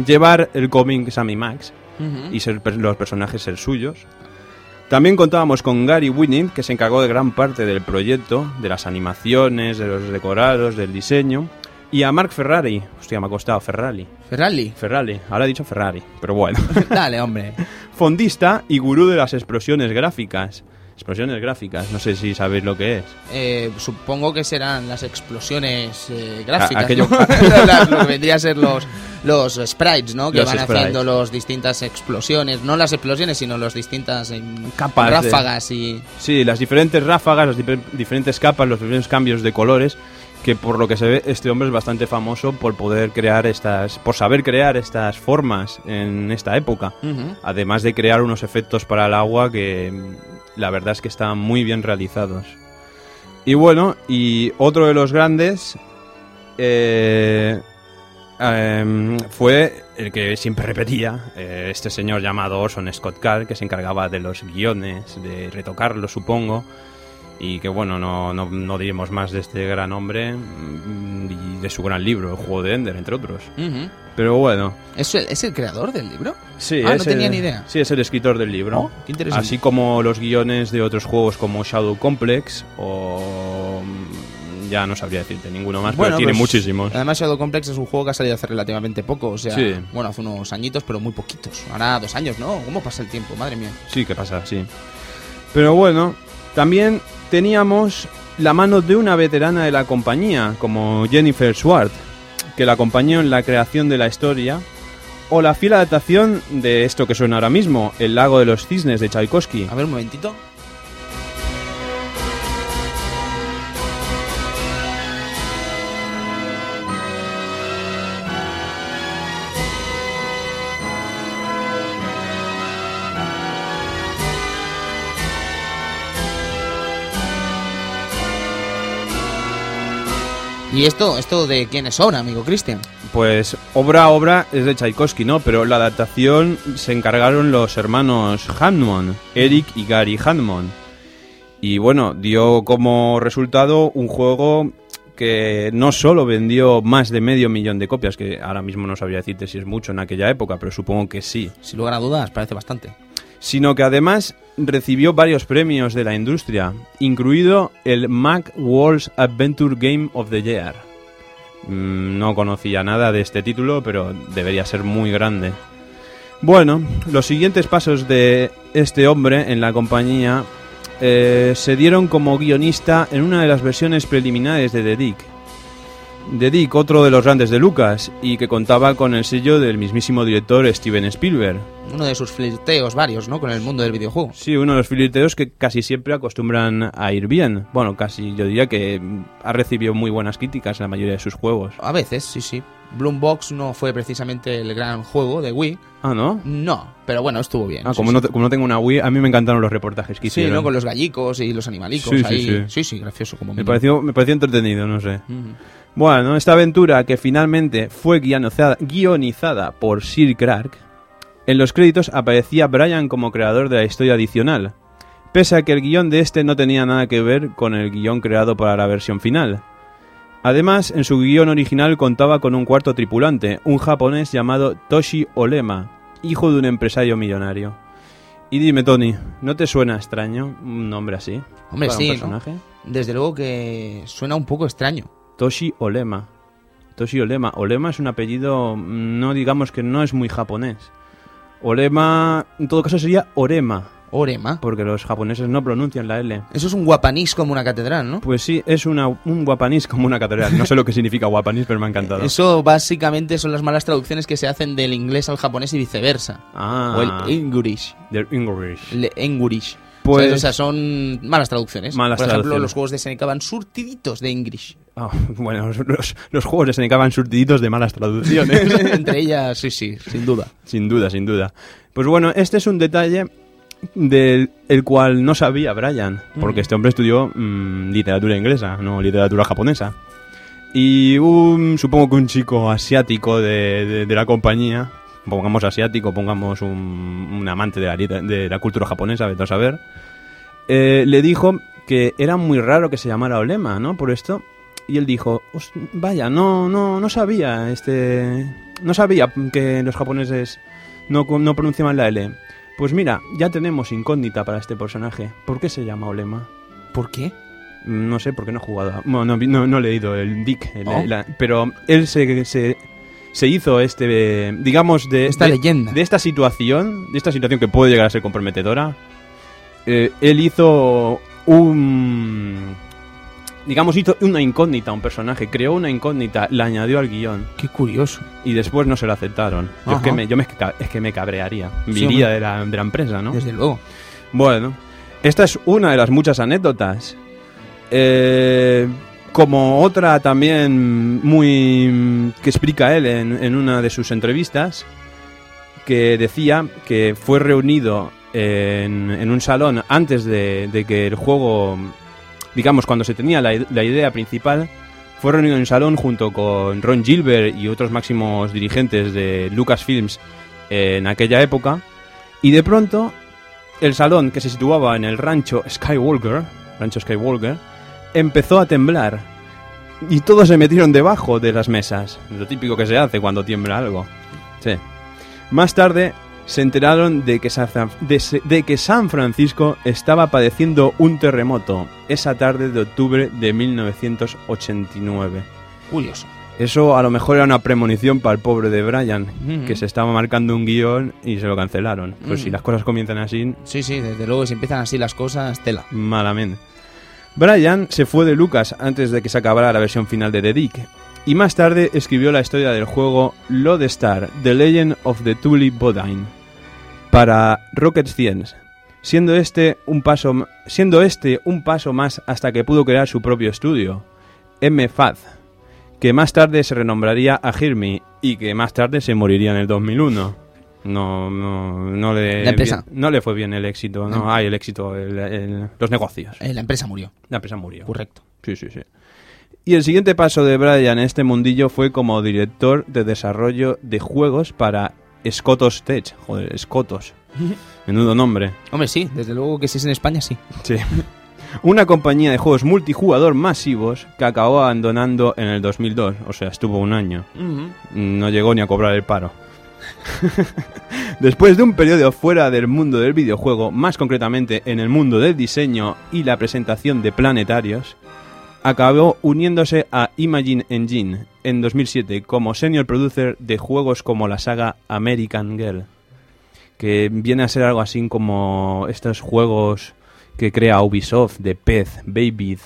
llevar el cómic Sammy Max Y ser los personajes ser suyos. También contábamos con Gary Winning, que se encargó de gran parte del proyecto, de las animaciones, de los decorados, del diseño. Y a Mark Ferrari, hostia, me ha costado Ferrari. Ferrari. Ferrari, ahora he dicho Ferrari, pero bueno. Dale, hombre. Fondista y gurú de las explosiones gráficas. Explosiones gráficas, no sé si sabéis lo que es. Eh, supongo que serán las explosiones eh, gráficas. aquello- ¿no? Las- lo que vendría a ser los, los sprites, ¿no? Que van sprites. haciendo las distintas explosiones. No las explosiones, sino las distintas em, Capas de- ráfagas y. Sí, las diferentes ráfagas, las difer- diferentes capas, los diferentes cambios de colores, que por lo que se ve este hombre es bastante famoso por poder crear estas, por saber crear estas formas en esta época. Además de crear unos efectos para el agua que la verdad es que están muy bien realizados. Y bueno, y otro de los grandes eh, em, fue el que siempre repetía, eh, este señor llamado Orson Scott Card, que se encargaba de los guiones, de retocarlos, supongo. Y que bueno, no, no, no diremos más de este gran hombre mm, y de su gran libro, El juego de Ender, entre otros. Pero bueno, ¿Es el, ¿Es el creador del libro? Sí, Ah, no es tenía el- ni idea. Sí, es el escritor del libro. Oh, qué interesante. Así como los guiones de otros juegos como Shadow Complex o... mm, Ya no sabría decirte ninguno más, pero tiene pues, muchísimos. Además, Shadow Complex es un juego que ha salido hace relativamente poco. O sea, Sí. bueno, hace unos añitos, pero muy poquitos. Ahora dos años, ¿no? ¿Cómo pasa el tiempo? Madre mía. Sí, que pasa, sí. Pero bueno, también teníamos la mano de una veterana de la compañía, como Jennifer Swart, que la acompañó en la creación de la historia, o la fiel adaptación de esto que suena ahora mismo, El lago de los cisnes de Tchaikovsky. A ver, un momentito. ¿Y esto, esto de quién es obra, amigo Cristian? Pues obra a obra es de Tchaikovsky, ¿no? Pero la adaptación se encargaron los hermanos Hanmon, Eric y Gary Hanmon. Y bueno, dio como resultado un juego que no solo vendió más de medio millón de copias, que ahora mismo no sabría decirte si es mucho en aquella época, pero supongo que sí, Sin lugar a dudas, parece bastante. Sino que además recibió varios premios de la industria, incluido el Mac World's Adventure Game of the Year. Mm, No conocía nada de este título, pero debería ser muy grande. Bueno, los siguientes pasos de este hombre en la compañía eh, se dieron como guionista en una de las versiones preliminares de The Dick. The Dick, otro de los grandes de Lucas, y que contaba con el sello del mismísimo director Steven Spielberg. Uno de sus flirteos varios, ¿no? Con el mundo del videojuego. Sí, uno de los flirteos que casi siempre acostumbran a ir bien. Bueno, casi yo diría que ha recibido muy buenas críticas en la mayoría de sus juegos. A veces, sí, sí. Bloombox no fue precisamente el gran juego de Wii. Ah, ¿no? No, pero bueno, estuvo bien. Ah, sí, como, sí. no, como no tengo una Wii, a mí me encantaron los reportajes que Sí, hicieron. ¿no? Con los gallicos y los animalicos Sí, sí, ahí. sí. Sí, sí, gracioso como me, pareció, me pareció entretenido, no sé. Ujú. Bueno, esta aventura que finalmente fue guionizada, guionizada por Sir Clark, en los créditos aparecía Brian como creador de la historia adicional, pese a que el guion de este no tenía nada que ver con el guion creado para la versión final. Además, en su guion original contaba con un cuarto tripulante, un japonés llamado Toshi Olema, hijo de un empresario millonario. Y dime, Tony, ¿no te suena extraño un nombre así? Hombre, para sí, un ¿no? personaje? Desde luego que suena un poco extraño. Toshi Olema. Toshi Olema. Olema es un apellido, no digamos que no es muy japonés. Olema, en todo caso sería Orema, Orema. porque los japoneses no pronuncian la L. Eso es un guapanís como una catedral, ¿no? Pues sí, es una, un guapanís como una catedral. No sé lo que significa guapanís, pero me ha encantado. Eso básicamente son las malas traducciones que se hacen del inglés al japonés y viceversa. Ah, O el English. del English. El English. Pues-. O sea, son malas traducciones. Malas Por ejemplo, traducciones. los juegos de SNK van surtiditos de English. Ah, bueno, los, los- juegos de SNK van surtiditos de malas traducciones. Entre ellas, sí, sí, sin duda. Sin duda, sin duda. Pues bueno, este es un detalle del el cual no sabía Brian, porque este hombre estudió mm, literatura inglesa, no literatura japonesa. Y un, supongo que un chico asiático de, de- de la compañía, pongamos asiático, pongamos un, un amante de la, de la cultura japonesa, vete a saber, eh, le dijo que era muy raro que se llamara Olema, ¿no? Por esto. Y él dijo, "Os- vaya, no, no, no sabía, este, no sabía que los japoneses no, no pronunciaban la L. Pues mira, ya tenemos incógnita para este personaje. ¿Por qué se llama Olema? ¿Por qué? No sé, porque no he jugado. Bueno, no, vi- no- no he leído el Dick, el- Oh. la- pero él se, se, se hizo este, digamos, de Esta de- leyenda. de esta situación, de esta situación que puede llegar a ser comprometedora. eh, él hizo un, digamos, hizo una incógnita a un personaje, creó una incógnita, la añadió al guion Qué curioso. y después no se lo aceptaron. Yo es que me, yo me, ca- es que me cabrearía, viría de la, de la empresa, ¿no? Desde luego. Bueno, esta es una de las muchas anécdotas. Eh, como otra también muy que explica él en, en una de sus entrevistas, que decía que fue reunido en, en un salón antes de, de que el juego, digamos, cuando se tenía la, la idea principal, fue reunido en salón junto con Ron Gilbert y otros máximos dirigentes de Lucasfilms en aquella época, y de pronto el salón que se situaba en el rancho Skywalker, rancho Skywalker, empezó a temblar y todos se metieron debajo de las mesas, lo típico que se hace cuando tiembla algo. Sí. Más tarde se enteraron de que, San, Fran- de se- de que San Francisco estaba padeciendo un terremoto esa tarde de octubre de 1989. Curioso. Eso a lo mejor era una premonición para el pobre de Brian, Ujú. que se estaba marcando un guion y se lo cancelaron. Pues Mm. si las cosas comienzan así, Sí, sí, desde luego, si empiezan así las cosas, tela. malamente. Brian se fue de Lucas antes de que se acabara la versión final de The Dick, y más tarde escribió la historia del juego Lodestar, The Legend of the Tulip Bodine, para Rocket Science, siendo este un paso, siendo este un paso más hasta que pudo crear su propio estudio, MFAD, que más tarde se renombraría a Hirmi y que más tarde se moriría en el 2001. No, no, no le, La empresa. no le fue bien el éxito, no hay el éxito, el- el- los negocios. Eh, la empresa murió. La empresa murió. Correcto. Sí, sí, sí. Y el siguiente paso de Brian en este mundillo fue como director de desarrollo de juegos para Scotos Tech. Joder, Scotos. Menudo nombre. Hombre, sí, desde luego que si es en España, sí. Sí. Una compañía de juegos multijugador masivos que acabó abandonando en el 2002. O sea, estuvo un año. No llegó ni a cobrar el paro. Después de un periodo fuera del mundo del videojuego, más concretamente en el mundo del diseño y la presentación de planetarios, acabó uniéndose a Imagine Engine en 2007 como senior producer de juegos como la saga American Girl, que viene a ser algo así como estos juegos que crea Ubisoft de Pez, Baby,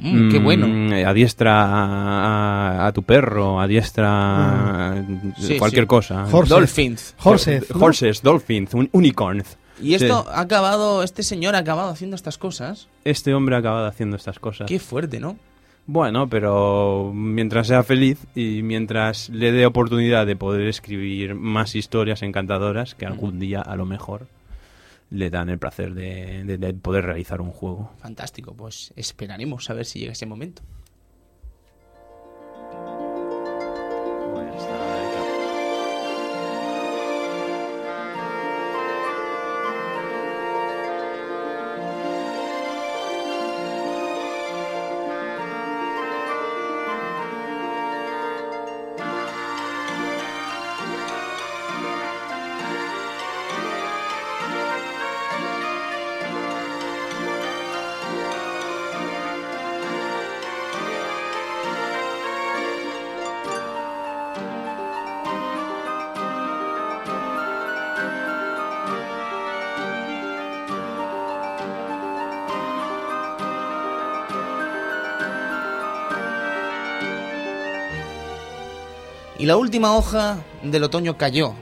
Mm, qué bueno. Mm, eh, Adiestra a, a- a tu perro, adiestra Sí, cualquier sí. cosa. Horses. Dolphins. Horses. ¿no? Horses, dolphins, un unicorns. Y esto Sí. ha acabado, este señor ha acabado haciendo estas cosas. Este hombre ha acabado haciendo estas cosas. Qué fuerte, ¿no? Bueno, pero mientras sea feliz y mientras le dé oportunidad de poder escribir más historias encantadoras que algún día a lo mejor le dan el placer de, de- de poder realizar un juego. Fantástico, pues esperaremos a ver si llega ese momento. La última hoja del otoño cayó.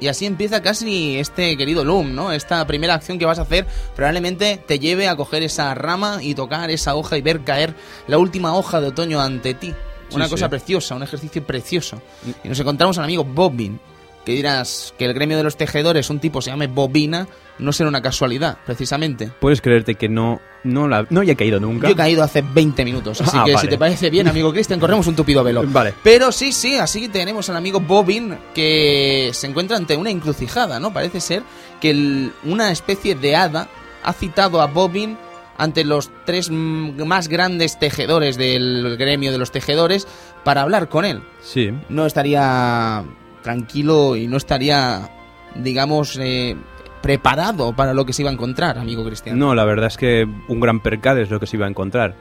Y así empieza casi este querido Loom, ¿no? Esta primera acción que vas a hacer probablemente te lleve a coger esa rama y tocar esa hoja y ver caer la última hoja de otoño ante ti. Una Sí, cosa sí. preciosa, un ejercicio precioso. Y nos encontramos al amigo Bobbin, que dirás que el gremio de los tejedores, un tipo se llame Bobina, no será una casualidad, precisamente. Puedes creerte que no, no, la, no haya caído nunca. Yo he caído hace 20 minutos, así Ah, que si te parece bien, amigo Cristian, corremos un tupido velo. Vale. Pero sí, sí, así que tenemos al amigo Bobin que se encuentra ante una encrucijada, ¿no? Parece ser que el- una especie de hada ha citado a Bobin ante los tres mm, más grandes tejedores del gremio de los tejedores para hablar con él. Sí. No estaría tranquilo y no estaría, digamos, eh, preparado para lo que se iba a encontrar, amigo Cristian. No, la verdad es que un gran percal es lo que se iba a encontrar.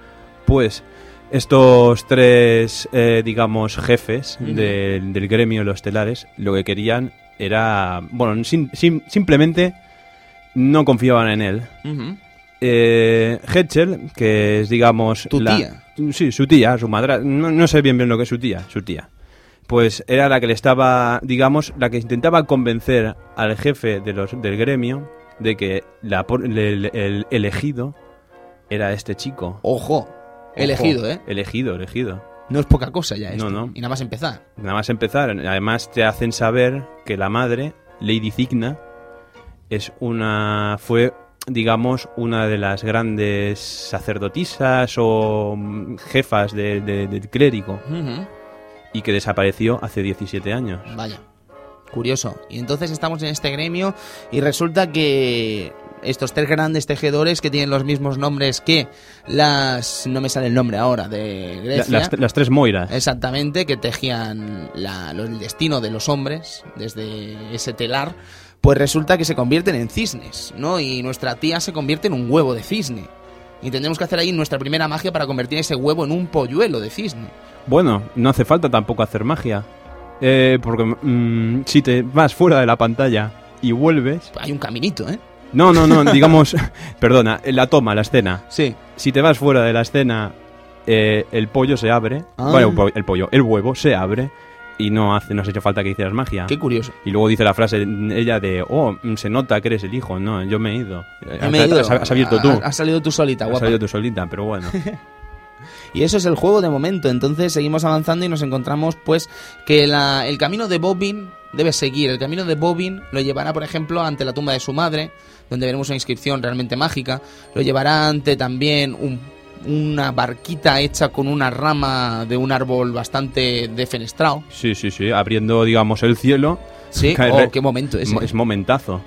Pues estos tres, eh, digamos, jefes del gremio de los telares, lo que querían era, bueno, sim- sim- simplemente no confiaban en él. Eh, Hetchel, que es, digamos... Tu la- tía. Sí, su tía, su madre. No, no sé bien bien lo que es su tía, su tía. Pues era la que le estaba, digamos, la que intentaba convencer al jefe de los, del gremio de que la, el, el elegido era este chico. Ojo, elegido, Ojo, ¿eh? Elegido, elegido. No es poca cosa ya No, esto. no. Y nada más empezar. Nada más empezar, además te hacen saber que la madre, Lady Cigna, es una fue digamos una de las grandes sacerdotisas o mm, jefas de- de- del clérigo. Y que desapareció hace 17 años. Vaya. Curioso. Y entonces estamos en este gremio y resulta que estos tres grandes tejedores que tienen los mismos nombres que las... no me sale el nombre ahora, de Grecia. las, las tres Moiras. Exactamente, que tejían la- el destino de los hombres desde ese telar, pues resulta que se convierten en cisnes, ¿no? Y nuestra tía se convierte en un huevo de cisne. Y tendremos que hacer ahí nuestra primera magia para convertir ese huevo en un polluelo de cisne. Bueno, no hace falta tampoco hacer magia. Eh, porque mm, si te vas fuera de la pantalla y vuelves... Hay un caminito, ¿eh? No, no, no, digamos... perdona, la toma, la escena. Sí. Si te vas fuera de la escena, eh, el pollo se abre. Ah. Bueno, el po- el pollo, el huevo se abre y no hace, no has hecho falta que hicieras magia. Qué curioso. Y luego dice la frase ella de, oh, se nota que eres el hijo. No, yo me he ido. Me he ido. Has, has abierto tú. Has, has salido tú solita, Has guapa. salido tú solita, pero bueno. Y eso es el juego de momento. Entonces seguimos avanzando y nos encontramos, pues, que la- el camino de Bobbin debe seguir. El camino de Bobbin lo llevará, por ejemplo, ante la tumba de su madre, donde veremos una inscripción realmente mágica. Lo llevará ante también un- una barquita hecha con una rama de un árbol bastante defenestrado. Sí, sí, sí. Abriendo, digamos, el cielo. Sí, oh, qué momento mo- Es momentazo.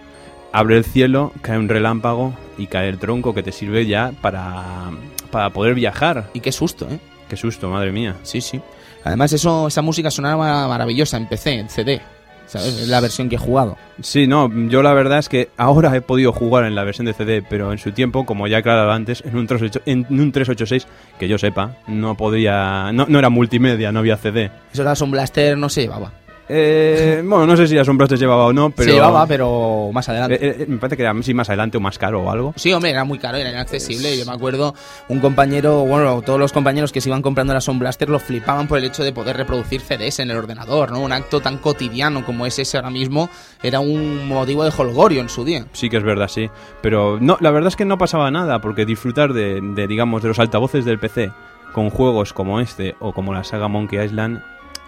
Abre el cielo, cae un relámpago y cae el tronco que te sirve ya para, para poder viajar. Y qué susto, ¿eh? Qué susto, madre mía. Sí, sí. Además, eso, esa música sonaba maravillosa en PC, en CD. ¿Sabes? Es la versión que he jugado. Sí, no, yo la verdad es que ahora he podido jugar en la versión de CD, pero en su tiempo, como ya he aclarado antes, en un, 38 en un 386, que yo sepa, no podía, no, no era multimedia, no había CD. Eso era un blaster, no se llevaba. Eh, bueno, no sé si las sombras te llevaba o no, pero... Se llevaba, pero más adelante. Eh, eh, me parece que era sí, más adelante o más caro o algo. Sí, hombre, era muy caro, era inaccesible. Yo me acuerdo, un compañero, bueno, todos los compañeros que se iban comprando la Sound Blaster lo flipaban por el hecho de poder reproducir CDs en el ordenador, ¿no? Un acto tan cotidiano como es ese ahora mismo era un motivo de holgorio en su día. Sí que es verdad, sí. Pero no, la verdad es que no pasaba nada, porque disfrutar de, de, digamos, de los altavoces del PC con juegos como este o como la saga Monkey Island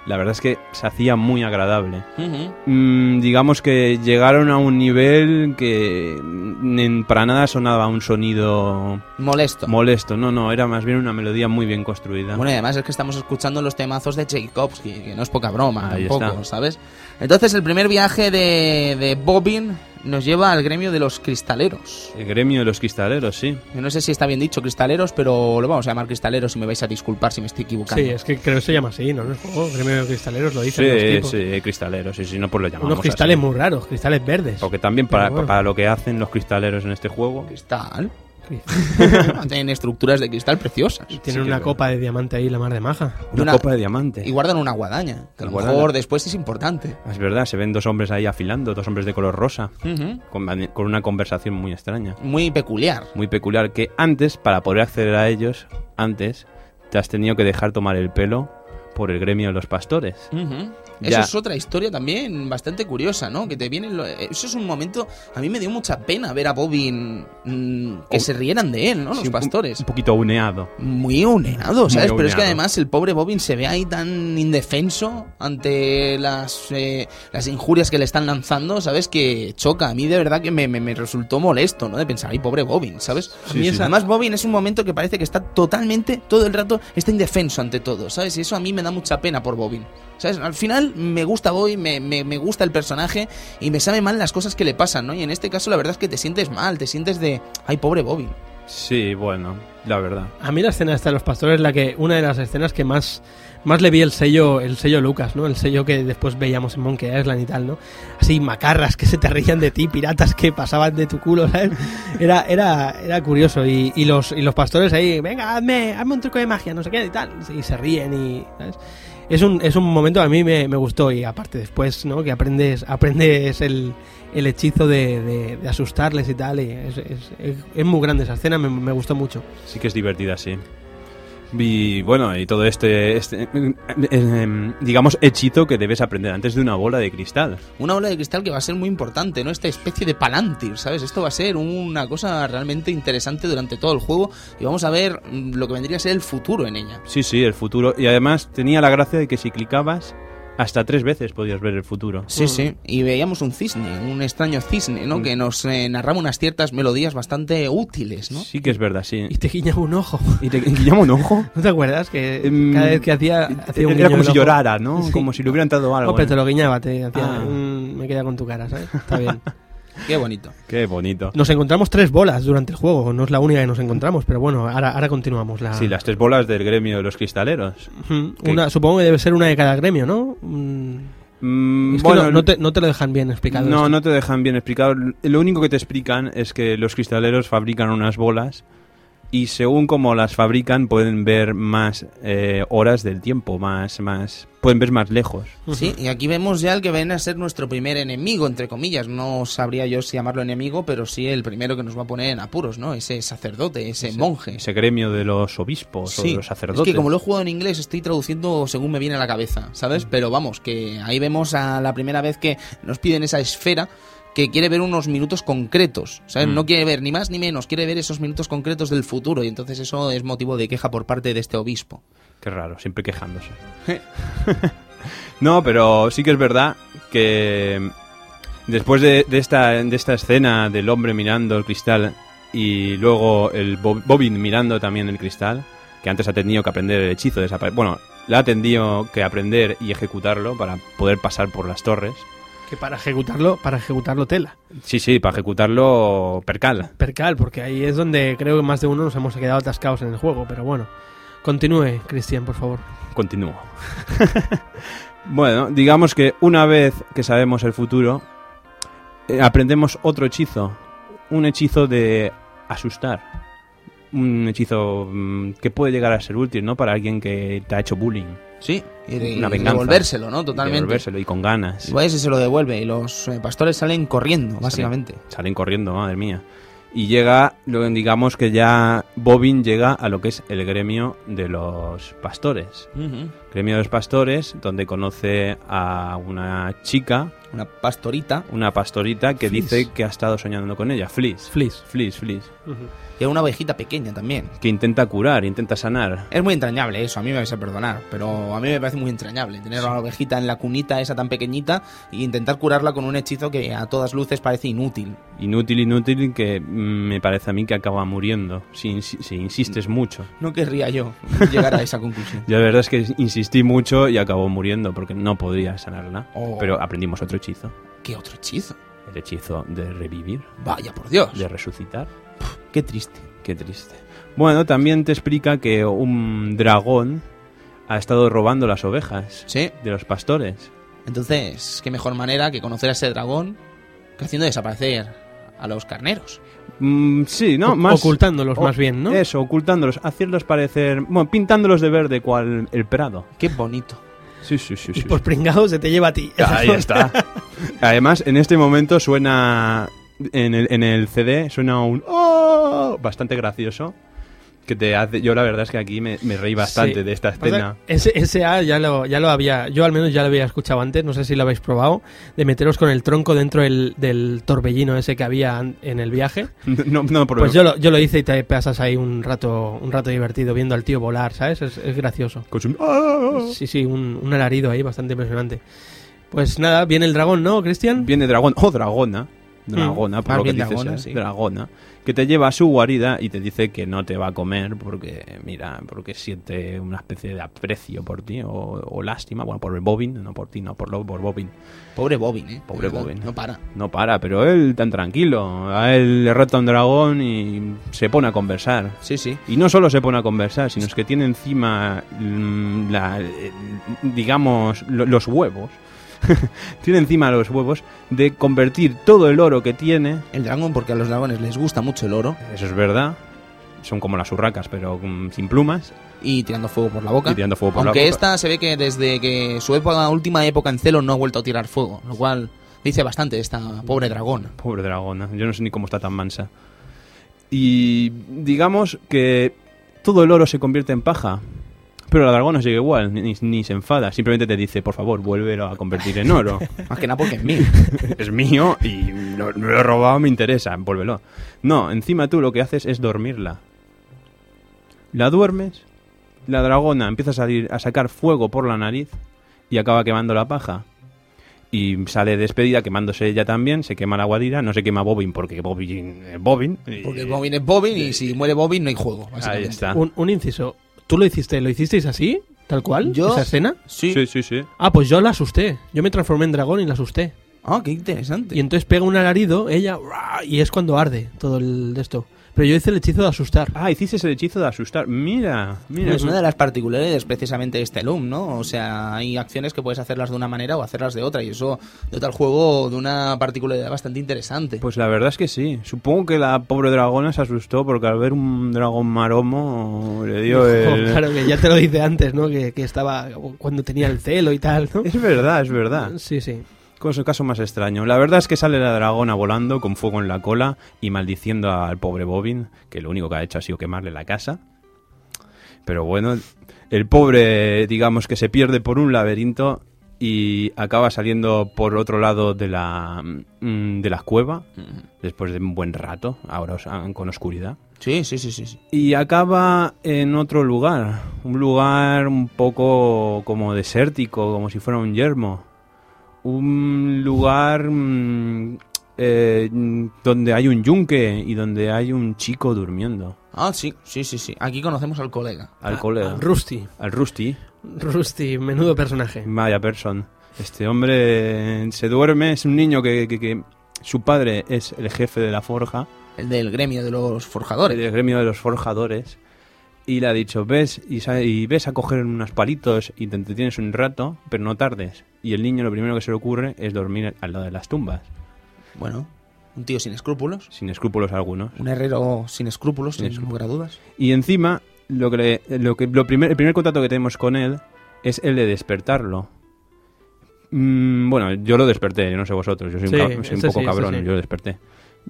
la verdad es que se hacía muy agradable. Mm, digamos que llegaron a un nivel que para nada sonaba un sonido Molesto. molesto. No, no, era más bien una melodía muy bien construida. Bueno, y además es que estamos escuchando los temazos de Tchaikovsky, que no es poca broma Ahí tampoco, está. ¿sabes? Entonces el primer viaje de, de Bobbin nos lleva al gremio de los cristaleros. El gremio de los cristaleros, sí. Yo no sé si está bien dicho cristaleros, pero lo vamos a llamar cristaleros y me vais a disculpar si me estoy equivocando. Sí, es que creo que se llama así, ¿no? En el juego, gremio de cristaleros lo dicen los Sí, tipos. sí, cristaleros, y si no, pues lo llamamos Unos cristales así. muy raros, cristales verdes. Porque también para, bueno. para lo que hacen los cristaleros en este juego, Cristal. Tienen estructuras de cristal preciosas. Tienen Sí una copa de diamante ahí, la mar de maja. una, Una- copa de diamante. Y guardan una guadaña, que a lo Guardan- mejor después es importante. Es verdad, se ven dos hombres ahí afilando, dos hombres de color rosa, Ujú. con, con una conversación muy extraña. Muy peculiar. muy peculiar que antes, para poder acceder a ellos, antes te has tenido que dejar tomar el pelo por el gremio de los pastores. Ujú. Ya. Eso es otra historia también bastante curiosa, ¿no? Que te viene lo- Eso es un momento... A mí me dio mucha pena ver a Bobbin mm, que Oh. se rieran de él, ¿no? Los pastores. Un, poquito uneado. Muy uneado, ¿sabes? Muy Pero es que además el pobre Bobbin se ve ahí tan indefenso ante las, eh, las injurias que le están lanzando, ¿sabes? Que choca. A mí de verdad que me, me- me resultó molesto, ¿no? De pensar, ay, pobre Bobbin, ¿sabes? Sí, sí. Además, Bobbin es un momento que parece que está totalmente, todo el rato, está indefenso ante todo, ¿sabes? Y eso a mí me da mucha pena por Bobbin. ¿Sabes? Al final me gusta Bobbin, me, me, me gusta el personaje y me sabe mal las cosas que le pasan, ¿no? Y en este caso la verdad es que te sientes mal, te sientes de, ay, pobre Bobbin. Sí, bueno, la verdad. A mí la escena esta de los pastores es la que una de las escenas que más más le vi el sello el sello Lucas, ¿no? El sello que después veíamos en Monkey Island y tal, ¿no? Así macarras que se te reían de ti, piratas que pasaban de tu culo, ¿sabes? Era era era curioso y, y los y los pastores ahí, venga, hazme hazme un truco de magia, no sé qué y tal, y se ríen y ¿sabes? Es un, es un momento a mí me, me gustó y aparte después, ¿no? Que aprendes aprendes el, el hechizo de, de- asustarles y tal. Y es, es- es- es muy grande esa escena, me, me gustó mucho. Sí que es divertida, sí. Y bueno, y todo este, este eh, eh, digamos, hechizo que debes aprender antes de una bola de cristal. una bola de cristal que va a ser muy importante, ¿no? Esta especie de palantir, ¿sabes? Esto va a ser una cosa realmente interesante durante todo el juego y vamos a ver mm, lo que vendría a ser el futuro en ella. Sí, sí, el futuro. Y además tenía la gracia de que si clicabas, hasta tres veces podías ver el futuro. Sí, sí. Y veíamos un cisne, un extraño cisne, ¿no? Mm. Que nos eh, narraba unas ciertas melodías bastante útiles, ¿no? Sí que es verdad, sí. Y te guiñaba un ojo. ¿Y te guiñaba un ojo? ¿No te acuerdas? Que Em, cada vez que hacía, hacía un Era guiño como si ojo. llorara, ¿no? Sí. Como si le hubieran dado algo. No, pero ¿eh? te lo guiñaba, te hacía Ah. un- me queda con tu cara, ¿sabes? Está bien. Qué bonito. Qué bonito. Nos encontramos tres bolas durante el juego, no es la única que nos encontramos, pero bueno, ahora, ahora continuamos. La... Sí, las tres bolas del gremio de los cristaleros. Una, supongo que debe ser una de cada gremio, ¿no? Mm, Mm, bueno, no, no te, no te lo dejan bien explicado. No, esto. no te dejan bien explicado. Lo único que te explican es que los cristaleros fabrican unas bolas y según como las fabrican pueden ver más eh, horas del tiempo, más, más, pueden ver más lejos. Sí, y aquí vemos ya el que viene a ser nuestro primer enemigo, entre comillas. No sabría yo si llamarlo enemigo, pero sí el primero que nos va a poner en apuros, ¿no? Ese sacerdote, ese, monje. Ese gremio de los obispos o de Sí, los sacerdotes. es que como lo he jugado en inglés estoy traduciendo según me viene a la cabeza, ¿sabes? Pero vamos, que ahí vemos a la primera vez que nos piden esa esfera que quiere ver unos minutos concretos, ¿sabes? Mm. No quiere ver ni más ni menos, quiere ver esos minutos concretos del futuro y entonces eso es motivo de queja por parte de este obispo. Qué raro, siempre quejándose. no, pero sí que es verdad que después de, de esta, de esta escena del hombre mirando el cristal y luego el Bob- Bobbin mirando también el cristal, que antes ha tenido que aprender el hechizo de Bueno, le ha tenido que aprender y ejecutarlo para poder pasar por las torres. Que para ejecutarlo, para ejecutarlo tela. Sí, sí, para ejecutarlo percal. Percal, porque ahí es donde creo que más de uno nos hemos quedado atascados en el juego, pero bueno. Continúe, Cristian, por favor. Continúo. bueno, digamos que una vez que sabemos el futuro, eh, aprendemos otro hechizo. Un hechizo de asustar. Un hechizo mm, que puede llegar a ser útil, ¿no? Para alguien que te ha hecho bullying. Sí, y, de, Una y venganza. devolvérselo, ¿no? Y Totalmente. devolvérselo y con ganas. Y si se lo devuelve y los eh, pastores salen corriendo, básicamente. Salen corriendo, madre mía. Y llega, lo digamos que ya Bobin llega a lo que es el gremio de los pastores. Gremio de los pastores, donde conoce a una chica, Una pastorita una pastorita, que dice que ha estado soñando con ella, Fliss. Fliss. Fliss, Fliss. y una ovejita pequeña también. Que intenta curar, intenta sanar. Es muy entrañable eso, a mí me vais a perdonar, pero a mí me parece muy entrañable tener a una ovejita en la cunita esa tan pequeñita e intentar curarla con un hechizo que a todas luces parece inútil. Inútil, inútil, que mm, me parece a mí que acaba muriendo, si, insi- si insistes mucho. No querría yo llegar a esa conclusión. Yo la verdad es que insistí mucho y acabó muriendo porque no podía sanarla. Oh. Pero aprendimos otro hechizo, ¿Qué otro hechizo? el hechizo de revivir, Vaya, por Dios. de resucitar. Qué triste. Qué triste. Bueno, también te explica que un dragón ha estado robando las ovejas Sí, de los pastores. entonces, qué mejor manera que conocer a ese dragón que haciendo desaparecer a los carneros. Mm, sí, ¿no? O- Más Ocultándolos o- más bien, ¿no? Eso, ocultándolos, haciéndolos parecer, bueno, pintándolos de verde cual el prado. Qué bonito. Sí, sí, sí, y sí. por pringado se te lleva a ti. Ahí está. Además, en este momento suena en el, en el CD suena un "Oh", bastante gracioso que te hace yo la verdad es que aquí me, me reí bastante Sí. de esta escena. Ese, ese A ya lo, ya lo había, yo al menos ya lo había escuchado antes, no sé si lo habéis probado, de meteros con el tronco dentro del, del torbellino ese que había en el viaje. No, no, Pues yo lo, yo lo hice y te pasas ahí un rato, un rato divertido viendo al tío volar, ¿sabes? Es, es gracioso. "Ah". Sí, sí, un, un alarido ahí bastante impresionante. Pues nada, viene el dragón, ¿no, Cristian? Viene dragón o dragona, dragona, por lo que bien dice dragona, sí. dragona, que te lleva a su guarida y te dice que no te va a comer porque, mira, porque siente una especie de aprecio por ti o, o lástima, bueno, por el Bobin, no por ti, no por, lo, por Bobin. Pobre Bobin, ¿eh? Pobre Bobin. No para. No para, pero él tan tranquilo. A él le reta un dragón y se pone a conversar. Sí, sí. Y no solo se pone a conversar, sino es que tiene encima, mm, la- el- digamos, lo- los huevos. tiene encima los huevos de convertir todo el oro que tiene. El dragón, porque a los dragones les gusta mucho el oro Eso es verdad. Son como las urracas, pero mm, sin plumas y tirando fuego por la boca. y tirando fuego por Aunque la boca. esta se ve que desde que su época, última época en celo no ha vuelto a tirar fuego, lo cual dice bastante esta pobre dragón. Pobre dragona, yo no sé ni cómo está tan mansa. Y digamos que todo el oro se convierte en paja. Pero la dragona sigue igual, ni, ni se enfada. Simplemente te dice, por favor, vuélvelo a convertir en oro. Más que nada porque es mío. es mío y lo, lo he robado, me interesa, vuélvelo. No, encima tú lo que haces es dormirla. La duermes, la dragona empieza a salir a sacar fuego por la nariz y acaba quemando la paja. Y sale despedida quemándose ella también, se quema la guadira, no se quema Bobin porque Bobin es Bobin. Porque Bobin es Bobin y si muere Bobin no hay juego. Ahí está. Un, un inciso. ¿Tú lo hiciste? ¿Lo hicisteis así? ¿Tal cual? Yo- ¿Esa escena? Sí. Sí, sí, sí. Ah, pues yo la asusté. Yo me transformé en dragón y la asusté. Ah, qué interesante. Y entonces pega un alarido, ella, y es cuando arde todo el de esto. Pero yo hice el hechizo de asustar. Ah, hiciste el hechizo de asustar. Mira, mira. Es una de las particularidades precisamente de este Loom, ¿no? O sea, hay acciones que puedes hacerlas de una manera o hacerlas de otra y eso dota al juego de una particularidad bastante interesante. Pues la verdad es que sí. Supongo que la pobre dragona se asustó porque al ver un dragón maromo le dio el... Claro que ya te lo dice antes, ¿no? Que, que estaba cuando tenía el celo y tal, ¿no? Es verdad, es verdad. Sí, sí. Cosa caso más extraño. La verdad es que sale la dragona volando con fuego en la cola y maldiciendo al pobre Bobin, que lo único que ha hecho ha sido quemarle la casa. Pero bueno, el pobre, digamos que se pierde por un laberinto y acaba saliendo por otro lado de la, mm, de la cueva, después de un buen rato, ahora ah, con oscuridad. Sí, sí, sí, sí. sí. Y acaba en otro lugar, un lugar un poco como desértico, como si fuera un yermo. Un lugar mm, eh, donde hay un yunque y donde hay un chico durmiendo. Ah, sí, sí, sí, sí. Aquí conocemos al colega. Al colega, Ah, Rusty. al Rusty, Rusty, menudo personaje. vaya person. Este hombre se duerme, es un niño que, que- que su padre es el jefe de la forja. El del gremio de los forjadores. del gremio de los forjadores y le ha dicho ves y, ves a coger unos palitos y te entretienes un rato pero no tardes y el niño lo primero que se le ocurre es dormir al lado de las tumbas Bueno, un tío sin escrúpulos. sin escrúpulos algunos Un herrero sin escrúpulos, Sin sin lugar a dudas. y encima lo que, le- lo que lo primer, el primer contacto que tenemos con él es el de despertarlo. Mm, bueno, yo lo desperté, yo no sé vosotros, yo soy Sí, un, soy un poco sí, cabrón, sí. yo lo desperté.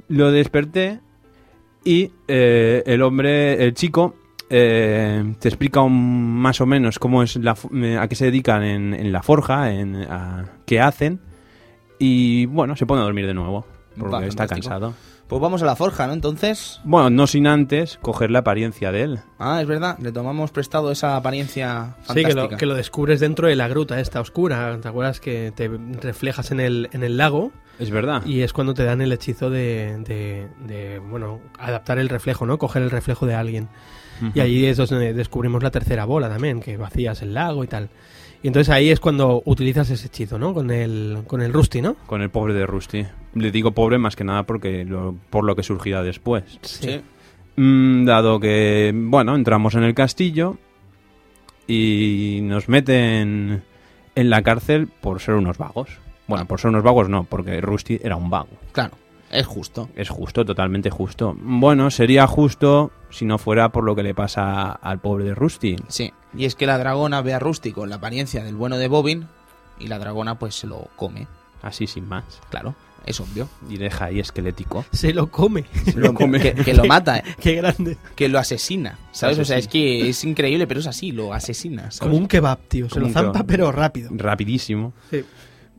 Lo desperté y eh, el hombre, el chico, eh, te explica un- más o menos cómo es la, eh, a qué se dedican en, en la forja, en a qué hacen y bueno, se pone a dormir de nuevo porque Va, está fantástico. cansado. Pues vamos a la forja, ¿no? Entonces. Bueno, no sin antes coger la apariencia de él. Ah, es verdad, le tomamos prestado esa apariencia Sí, que fantástica. lo, que lo descubres dentro de la gruta esta oscura. ¿Te acuerdas que te reflejas en el, en el lago? Es verdad. Y es cuando te dan el hechizo de, de- de, bueno, adaptar el reflejo, ¿no? Coger el reflejo de alguien. Y allí es donde descubrimos la tercera bola también, que vacías el lago y tal. Y entonces ahí es cuando utilizas ese hechizo, ¿no? Con el, con el Rusty, ¿no? Con el pobre de Rusty. Le digo pobre más que nada porque lo- por lo que surgirá después. Sí. Mm, dado que, bueno, entramos en el castillo y nos meten en la cárcel por ser unos vagos. Bueno, por ser unos vagos no, porque Rusty era un vago. Claro, es justo. Es justo, totalmente justo. Bueno, sería justo si no fuera por lo que le pasa al pobre de Rusty. Sí. Y es que la dragona ve a Rusty con la apariencia del bueno de Bobbin y la dragona pues se lo come. Así sin más. Claro, es obvio. Y deja ahí esquelético. Se lo come. lo come. Que, que lo mata, ¿eh? Qué grande. que lo asesina. ¿Sabes? O sea, es que es increíble, pero es así, lo asesina. ¿sabes? Como un kebab, tío. Se Como lo zampa, pero rápido. Rapidísimo. Sí.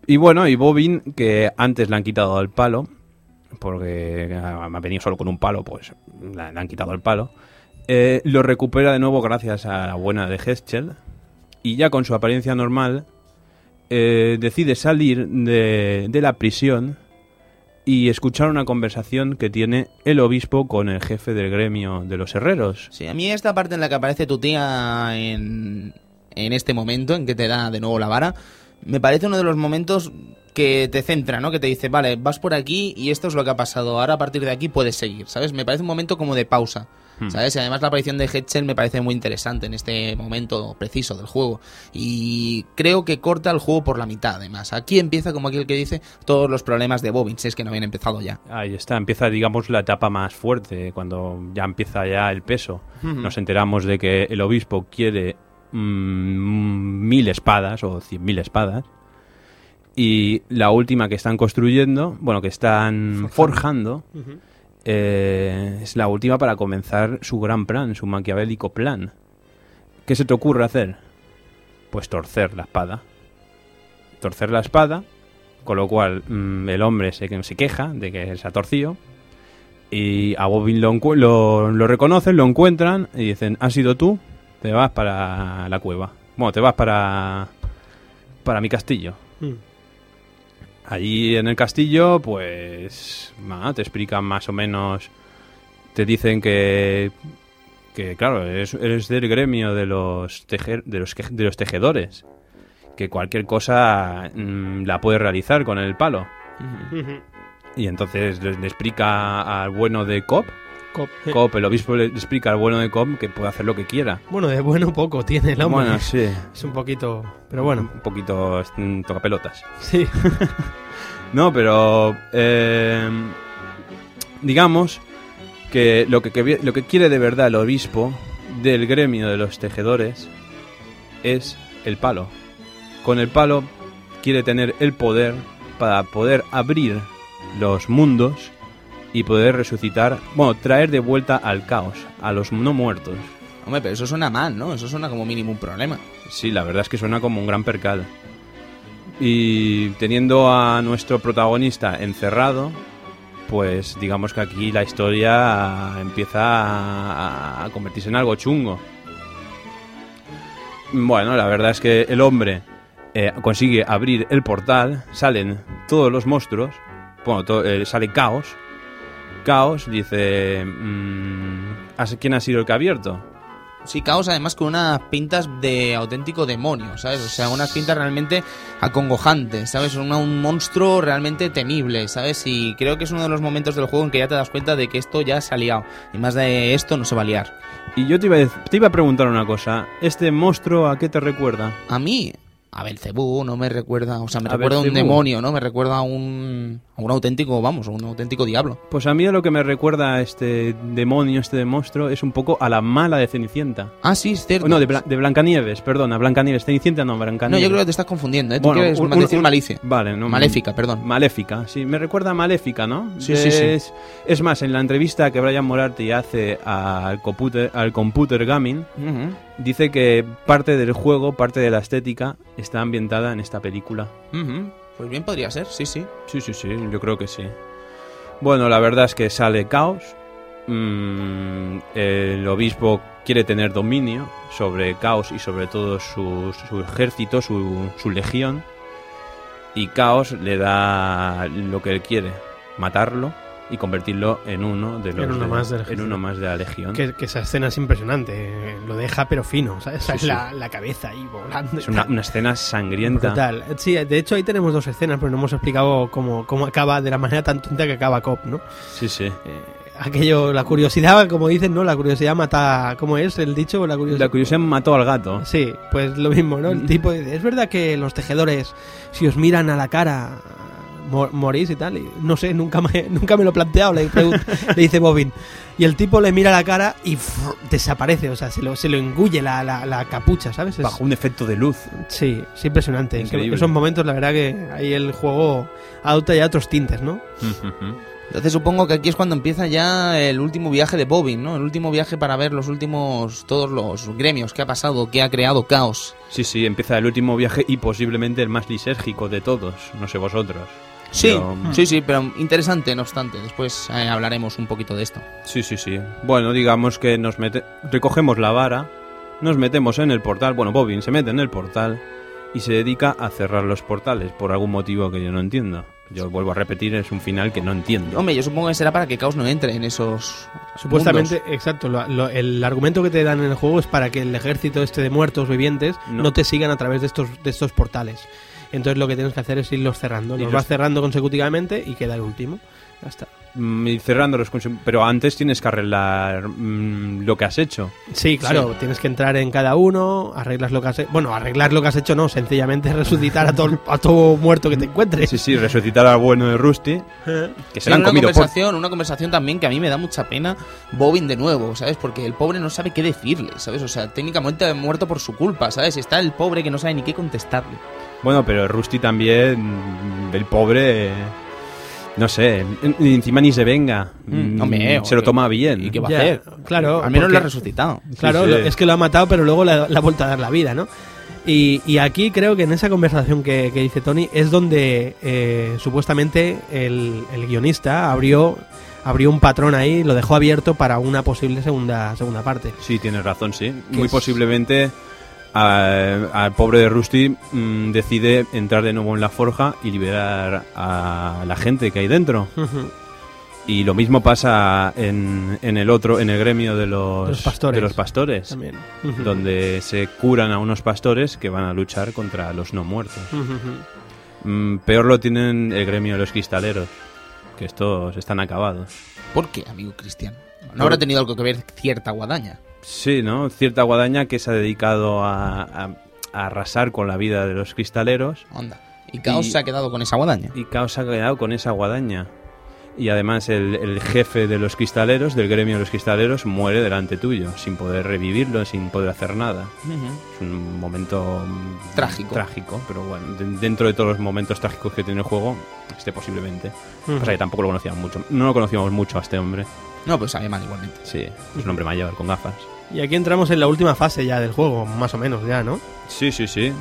Y bueno, y Bobin, que antes le han quitado el palo, porque ah, ha venido solo con un palo, pues le han quitado el palo, eh, lo recupera de nuevo gracias a la buena de Heschel, y ya con su apariencia normal, eh, decide salir de, de la prisión y escuchar una conversación que tiene el obispo con el jefe del gremio de los herreros. Sí, a mí esta parte en la que aparece tu tía en, en este momento, en que te da de nuevo la vara, me parece uno de los momentos que te centra, ¿no? Que te dice, vale, vas por aquí y esto es lo que ha pasado, ahora a partir de aquí puedes seguir, ¿sabes? Me parece un momento como de pausa, Hmm. ¿sabes? Y además la aparición de Hetchel me parece muy interesante en este momento preciso del juego. Y creo que corta el juego por la mitad, además. Aquí empieza, como aquel que dice, todos los problemas de Bobbin, si es que no habían empezado ya. Ahí está, empieza, digamos, la etapa más fuerte, cuando ya empieza ya el peso. Nos enteramos de que el obispo quiere mm, mil espadas o cien mil espadas. Y la última que están construyendo, bueno, que están forjando, eh, es la última para comenzar su gran plan, su maquiavélico plan. ¿Qué se te ocurre hacer? Pues torcer la espada. Torcer la espada, con lo cual mm, el hombre se, se queja de que se ha torcido. Y a Bobin lo, lo, lo reconocen, lo encuentran y dicen, ¿has sido tú? Te vas para la cueva. Bueno, te vas para, para mi castillo. Mm. Allí en el castillo, pues, nada, te explican más o menos, te dicen que, que claro, eres, eres del gremio de los, tejer, de, los, de los tejedores, que cualquier cosa mm, la puedes realizar con el palo. Y entonces le, le explica al bueno de Cop, Cop. Cop, el obispo le explica al bueno de Cop que puede hacer lo que quiera. Bueno, de bueno poco tiene el hombre. Bueno, sí, Es un poquito... Pero bueno, un poquito mm, tocapelotas. sí. No, pero eh, digamos que lo que, que- lo que quiere de verdad el obispo del gremio de los tejedores es el palo. Con el palo quiere tener el poder para poder abrir los mundos y poder resucitar, bueno, traer de vuelta al caos, a los no muertos. Hombre, pero eso suena mal, ¿no? Eso suena como mínimo un problema. Sí, la verdad es que suena como un gran percal. Y teniendo a nuestro protagonista encerrado, pues digamos que aquí la historia empieza a, convertirse en algo chungo. Bueno, la verdad es que el hombre eh, consigue abrir el portal, salen todos los monstruos, bueno, to- eh, sale Caos. Caos dice, mm, ¿has- ¿quién ha sido el que ha abierto? Sí, Caos además con unas pintas de auténtico demonio, ¿sabes? O sea, unas pintas realmente acongojantes, ¿sabes? Un, un monstruo realmente temible, ¿sabes? Y creo que es uno de los momentos del juego en que ya te das cuenta de que esto ya se ha liado. Y más de esto no se va a liar. Y yo te iba, a, dec- te iba a preguntar una cosa. ¿Este monstruo a qué te recuerda? A mí, a Belcebú, no me recuerda, o sea, me A recuerda a un demonio, ¿no? Me recuerda a un, a un auténtico, vamos, a un auténtico diablo. Pues a mí lo que me recuerda a este demonio, este monstruo, es un poco a la mala de Cenicienta. Ah, sí, es cierto. No, de, Bla- de Blancanieves, perdona, Blancanieves. Cenicienta no, No, Blancanieves. yo creo que te estás confundiendo, ¿eh? Tú Bueno, quieres un- decir un- malicia. Vale, no. Maléfica, perdón. Maléfica, sí, me recuerda a Maléfica, ¿no? Sí, sí, sí. Es, es más, en la entrevista que Brian Morarty hace al computer, al computer gaming, Ujú, dice que parte del juego, parte de la estética, está ambientada en esta película. Pues bien podría ser, sí, sí. Sí, sí, sí, yo creo que sí. Bueno, la verdad es que sale caos. Mm, el obispo quiere tener dominio sobre caos y sobre todo su, su ejército, su, su legión. Y caos le da lo que él quiere, matarlo y convertirlo en uno de los En uno de- más del en ejército. uno más de la legión. Que, que esa escena es impresionante. eh, Lo deja pero fino, ¿sabes? Sí, Es sí. La, la cabeza ahí volando. Es una, escena sangrienta. Brutal. Sí, de hecho ahí tenemos dos escenas, pero no hemos explicado cómo, cómo acaba de la manera tan tonta que acaba Cop, ¿no? Sí, sí. Eh, aquello, la curiosidad, como dicen, ¿no? La curiosidad mata, ¿cómo es el dicho? La curiosidad. La curiosidad mató al gato. Sí, pues lo mismo, ¿no? El tipo dice, es verdad que los tejedores, si os miran a la cara, mo- morís y tal. Y no sé, nunca me, nunca me lo he planteado, le, le dice Bobin. Y el tipo le mira a la cara y desaparece, o sea, se lo, se lo engulle la, la, la capucha, ¿sabes? Es- Bajo un efecto de luz. Sí, es impresionante. Increíble. Esos momentos, la verdad que ahí el juego adopta ya otros tintes, ¿no? Entonces supongo que aquí es cuando empieza ya el último viaje de Bobin, ¿no? El último viaje para ver los últimos, todos los gremios que ha pasado, que ha creado caos. Sí, sí, empieza el último viaje y posiblemente el más lisérgico de todos. No sé vosotros. Sí, Pero- sí, sí, pero interesante, no obstante. Después eh, hablaremos un poquito de esto. Sí, sí, sí. Bueno, digamos que nos mete... recogemos la vara, nos metemos en el portal. Bueno, Bobin se mete en el portal y se dedica a cerrar los portales por algún motivo que yo no entiendo. Yo vuelvo a repetir, es un final que no entiendo. Hombre, yo supongo que será para que Caos no entre en esos. Supuestamente, mundos. exacto, lo- lo- el argumento que te dan en el juego es para que el ejército este de muertos vivientes no, No. te sigan a través de estos, de estos portales. Entonces lo que tienes que hacer es irlos cerrando. Los- vas cerrando consecutivamente y queda el último. Ya está. Mm, Y cerrando los consum- Pero antes tienes que arreglar mm, lo que has hecho. Sí, claro, tienes que entrar en cada uno, arreglas lo que has hecho. Bueno, arreglar lo que has hecho no, sencillamente resucitar a todo, a todo muerto que te encuentres. Sí, sí, resucitar al bueno de Rusty, que se Sí, han una comido por... conversación, una conversación también que a mí me da mucha pena Bobin de nuevo, ¿sabes? Porque el pobre no sabe qué decirle, ¿sabes? O sea, técnicamente ha muerto por su culpa, ¿sabes? Está el pobre que no sabe ni qué contestarle. Bueno, pero Rusty también, el pobre... No sé, en- encima ni se venga. Mm, hombre, se lo ¿qué- toma bien. ¿Y qué va Ya, a hacer? claro, Al menos lo ha resucitado. Claro, Sí, lo- sí. es que lo ha matado, pero luego le, ha- le ha vuelto a dar la vida, ¿no? Y, y aquí creo que en esa conversación que, que dice Tony es donde eh, supuestamente el, el guionista abrió, abrió un patrón ahí, lo dejó abierto para una posible segunda, segunda parte. Sí, tienes razón, sí. Muy es- posiblemente al pobre de Rusty mm, decide entrar de nuevo en la forja y liberar a la gente que hay dentro. Y lo mismo pasa en, en el otro, en el gremio de los, pastores. de los pastores, También. donde se curan a unos pastores que van a luchar contra los no muertos. Mm, peor lo tienen el gremio de los cristaleros, que estos están acabados. ¿Por qué, amigo Cristian? ¿No habrá tenido algo que ver cierta guadaña? Sí, ¿no? Cierta guadaña que se ha dedicado a, a- a arrasar con la vida de los cristaleros Onda. Y Caos Y- se ha quedado con esa guadaña. y Caos ha quedado con esa guadaña. Y además el, el jefe de los cristaleros, del gremio de los cristaleros, muere delante tuyo, sin poder revivirlo, sin poder hacer nada. Es un momento mm, Trágico. Trágico, pero bueno, de- dentro de todos los momentos trágicos que tiene el juego, este posiblemente. Pasa que tampoco lo conocíamos mucho. No lo conocíamos mucho a este hombre. No, pues sabe mal igualmente. Sí, es un hombre mayor, con gafas. Y aquí entramos en la última fase ya del juego, más o menos ya, ¿no? Sí, sí, sí.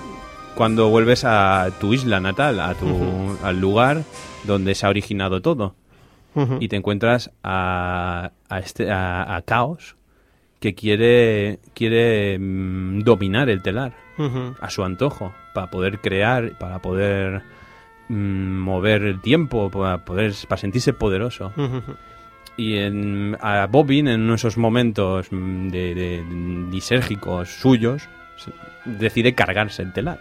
Cuando vuelves a tu isla natal, a tu, al lugar donde se ha originado todo, y te encuentras a, a este, a, a Caos, que quiere, quiere mm, dominar el telar a su antojo, para poder crear, para poder mm, mover el tiempo, para, poder, para sentirse poderoso. Y en, a Bobin, en esos momentos mm, de, de- lisérgicos suyos, decide cargarse el telar.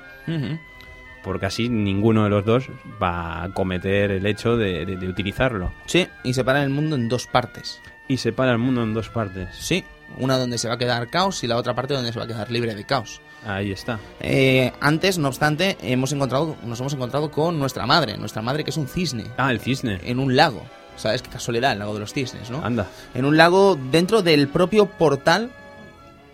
Porque así ninguno de los dos va a cometer el hecho de, de- de utilizarlo. Sí, y separa el mundo en dos partes. Y separa el mundo en dos partes. Sí, Una donde se va a quedar caos y la otra parte donde se va a quedar libre de caos. Ahí está. Eh, antes, no obstante, hemos encontrado, nos hemos encontrado con nuestra madre, nuestra madre que es un cisne, Ah, el cisne. en un lago. ¿Sabes qué casualidad? El lago de los cisnes, ¿no? Anda. En un lago dentro del propio portal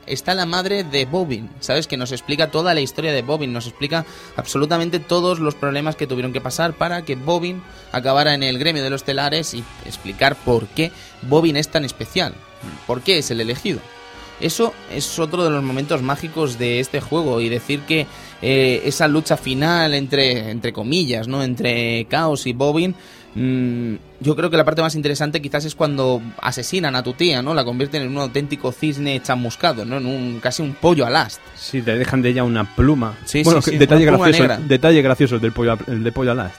está la madre de Bobin, ¿sabes? Que nos explica toda la historia de Bobin, nos explica absolutamente todos los problemas que tuvieron que pasar para que Bobin acabara en el gremio de los telares y explicar por qué Bobin es tan especial, por qué es el elegido. Eso es otro de los momentos mágicos de este juego y decir que eh, esa lucha final entre, entre comillas, ¿no? Entre Chaos y Bobin, mm, yo creo que la parte más interesante quizás es cuando asesinan a tu tía, ¿no? La convierten en un auténtico cisne chamuscado, ¿no? En un casi un pollo alast. Sí, te dejan de ella una pluma. Sí, bueno, sí, sí, detalle una gracioso. Detalle gracioso del pollo, el de pollo alast.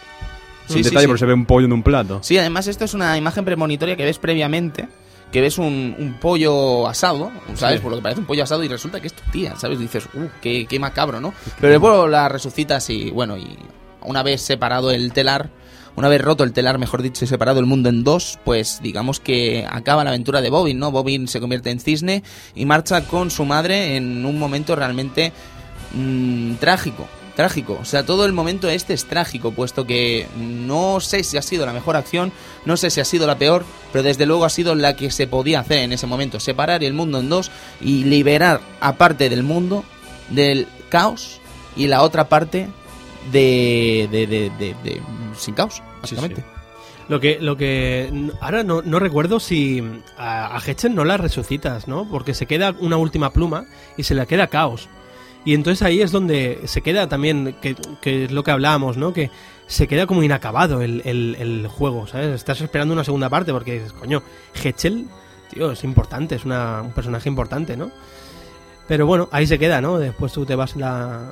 Sí, un sí, detalle sí. porque se ve un pollo en un plato. Sí, además esto es una imagen premonitoria que ves previamente, que ves un, un pollo asado, ¿sabes? Por lo que parece un pollo asado y resulta que es tu tía, ¿sabes? Dices, uh, qué, qué macabro, ¿no? Pero luego la resucitas y, bueno, y una vez separado el telar, una vez roto el telar, mejor dicho, y separado el mundo en dos, pues digamos que acaba la aventura de Bobin, ¿no? Bobin se convierte en cisne y marcha con su madre en un momento realmente mm, trágico. Trágico, o sea, todo el momento este es trágico, puesto que no sé si ha sido la mejor acción, no sé si ha sido la peor, pero desde luego ha sido la que se podía hacer en ese momento, separar el mundo en dos y liberar a parte del mundo del caos y la otra parte de, de, de, de- sin caos, básicamente. Lo que, lo que ahora no, no recuerdo si a, a no la resucitas, ¿no? Porque se queda una última pluma y se le queda caos. Y entonces ahí es donde se queda también, que, que es lo que hablábamos, ¿no? Que se queda como inacabado el, el- el juego, ¿sabes? Estás esperando una segunda parte porque, dices, coño, Hetchel, tío, es importante, es una- un personaje importante, ¿no? Pero bueno, ahí se queda, ¿no? Después tú te vas la...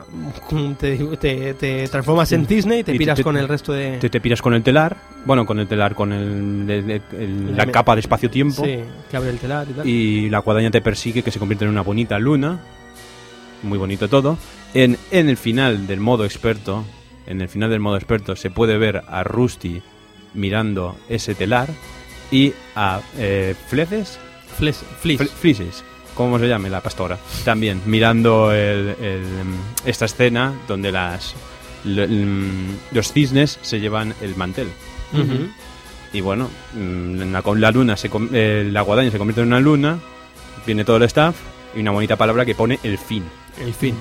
Te, te- te transformas en cisne y te piras te- con el resto de... Te, te piras con el telar. Bueno, con el telar, con el, el- el- el- la capa de espacio-tiempo. Sí, que abre el telar y tal. Y la cuadaña te persigue, que se convierte en una bonita luna. Muy bonito todo. En, en el final del modo experto, en el final del modo experto, se puede ver a Rusty mirando ese telar y a eh, Fleces, Fles, Como se llame, la pastora, también mirando el- el, esta escena donde las lo- los cisnes se llevan el mantel. Y bueno, mm, la, con la luna, se, com- eh, la guadaña se convierte en una luna, viene todo el staff y una bonita palabra que pone el fin. El fin.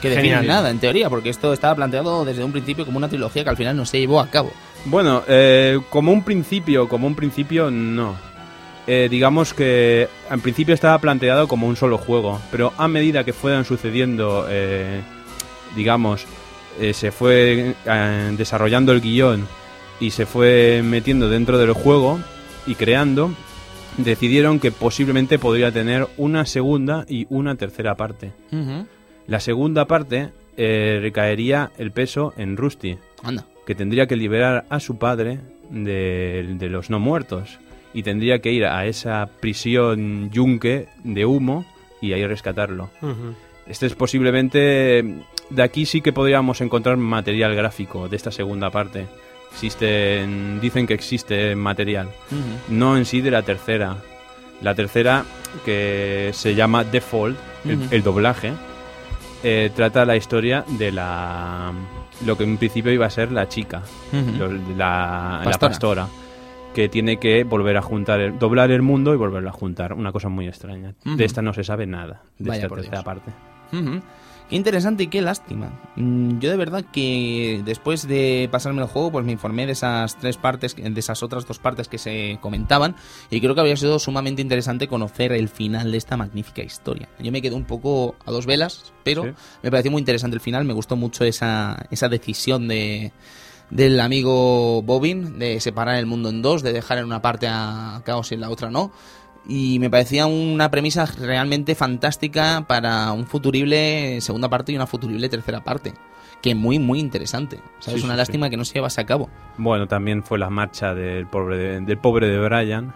Que define Genial. nada, en teoría, porque esto estaba planteado desde un principio como una trilogía que al final no se llevó a cabo. Bueno, eh, como un principio, como un principio, no. Eh, digamos que en principio estaba planteado como un solo juego, pero a medida que fueran sucediendo, eh, digamos, eh, se fue eh, desarrollando el guion y se fue metiendo dentro del juego y creando, decidieron que posiblemente podría tener una segunda y una tercera parte. La segunda parte eh, recaería el peso en Rusty Anda. que tendría que liberar a su padre de, de los no muertos y tendría que ir a esa prisión yunque de humo y ahí rescatarlo. Este es posiblemente... De aquí sí que podríamos encontrar material gráfico de esta segunda parte. Existen, dicen que existe material. No en sí de la tercera. La tercera, que se llama Default, el, doblaje, eh, trata la historia de la... Lo que en principio iba a ser la chica, la, la Pastora. pastora, que tiene que volver a juntar, el- doblar el mundo y volverlo a juntar. Una cosa muy extraña. De esta no se sabe nada, de Vaya esta tercera Dios. parte. Qué interesante y qué lástima. Mm, Yo de verdad que después de pasarme el juego, pues me informé de esas tres partes, de esas otras dos partes que se comentaban, y creo que habría sido sumamente interesante conocer el final de esta magnífica historia. Yo me quedé un poco a dos velas, pero Sí. me pareció muy interesante el final, me gustó mucho esa, esa decisión de del amigo Bobin de separar el mundo en dos, de dejar en una parte a Caos y en la otra no. Y me parecía una premisa realmente fantástica para un futurible segunda parte y una futurible tercera parte. Que muy, muy interesante. O sea, Sí, es una sí, lástima que no se llevase a cabo. Bueno, también fue la marcha del pobre de, del pobre de Brian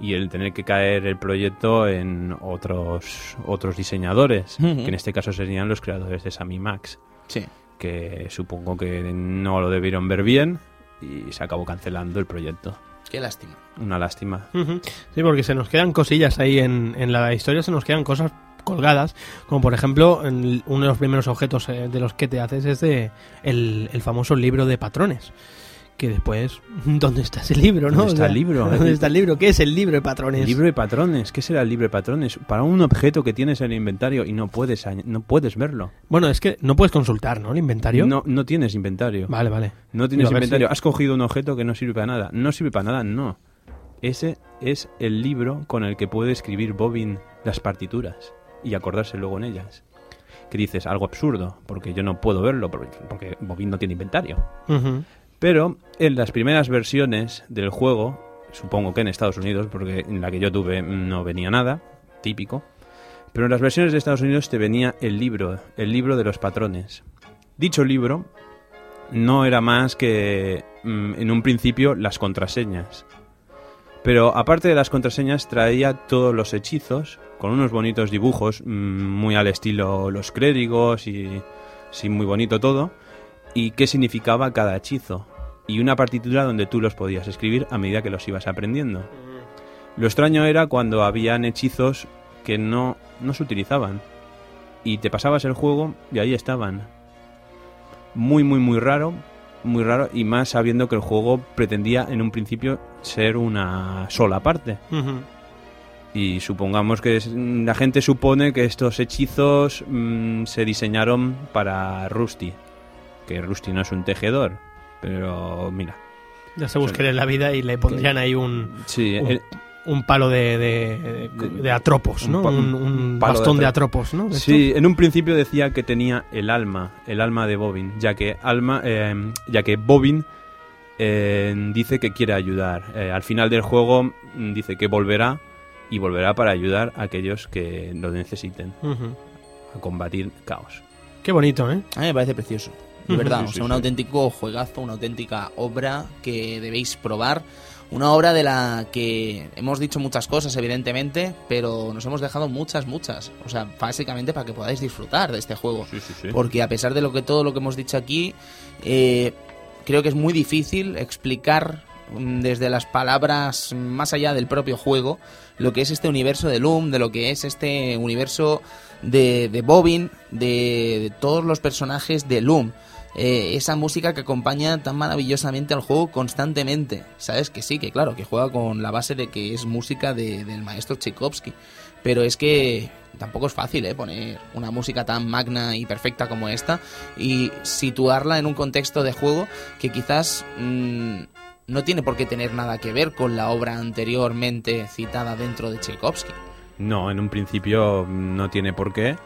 y el tener que caer el proyecto en otros otros diseñadores, que en este caso serían los creadores de Sammy Max, Sí. Que supongo que no lo debieron ver bien y se acabó cancelando el proyecto. Qué lástima. Una lástima. Sí, porque se nos quedan cosillas ahí en, en la historia, se nos quedan cosas colgadas, como por ejemplo, en uno de los primeros objetos eh, de los que te haces es de el, el famoso libro de patrones. Que después, ¿dónde está ese libro, no? ¿Dónde está el libro? ¿Dónde está el libro? ¿Qué es el libro de patrones? Libro de patrones. ¿Qué será el libro de patrones? Para un objeto que tienes en el inventario y no puedes, no puedes verlo. Bueno, es que no puedes consultar, ¿no? El inventario. No, no tienes inventario. Vale, vale. No tienes inventario. si- Has cogido un objeto que no sirve para nada. No sirve para nada, no. Ese es el libro con el que puede escribir Bobbin las partituras y acordarse luego en ellas. Que dices algo absurdo, porque yo no puedo verlo, porque, porque Bobbin no tiene inventario. Ujú. Pero en las primeras versiones del juego, supongo que en Estados Unidos, porque en la que yo tuve no venía nada, típico, pero en las versiones de Estados Unidos te venía el libro, el libro de los patrones. Dicho libro no era más que mm, en un principio las contraseñas. Pero aparte de las contraseñas traía todos los hechizos con unos bonitos dibujos mm, muy al estilo los crédigos y muy bonito todo y qué significaba cada hechizo y una partitura donde tú los podías escribir a medida que los ibas aprendiendo. Lo extraño era cuando habían hechizos que no, no se utilizaban y te pasabas el juego y ahí estaban. Muy, muy, muy raro, muy raro y más sabiendo que el juego pretendía en un principio ser una sola parte. Y supongamos que es- la gente supone que estos hechizos mm, se diseñaron para Rusty. Que Rusty no es un tejedor. Pero mira. Ya se buscaría en la vida y le pondrían ahí un, Sí, un, el- un palo de, de, de- de atropos, ¿no? Un pa- Un, un palo de bastón de atropos. atropos, ¿no? Sí, en un principio decía que tenía el alma, el alma de Bobin, ya que alma, eh, ya que Bobin eh, dice que quiere ayudar. Eh, al final del juego mm, dice que volverá y volverá para ayudar a aquellos que lo necesiten a combatir caos. Qué bonito, ¿eh? A mí me parece precioso. De verdad, Sí, o sí, sea, un sí. auténtico juegazo, una auténtica obra que debéis probar. Una obra de la que hemos dicho muchas cosas, evidentemente, pero nos hemos dejado muchas, muchas. O sea, básicamente para que podáis disfrutar de este juego. Sí, sí, sí. Porque a pesar de lo que todo lo que hemos dicho aquí, eh, creo que es muy difícil explicar mm, desde las palabras más allá del propio juego lo que es este universo de Loom, de lo que es este universo de, de Bobbin, de, de todos los personajes de Loom. Eh, esa música que acompaña tan maravillosamente al juego constantemente. Sabes que sí, que claro, que juega con la base de que es música de- del maestro Tchaikovsky. Pero es que tampoco es fácil ¿eh? poner una música tan magna y perfecta como esta y situarla en un contexto de juego que quizás mm, no tiene por qué tener nada que ver con la obra anteriormente citada dentro de Tchaikovsky. No, en un principio no tiene por qué.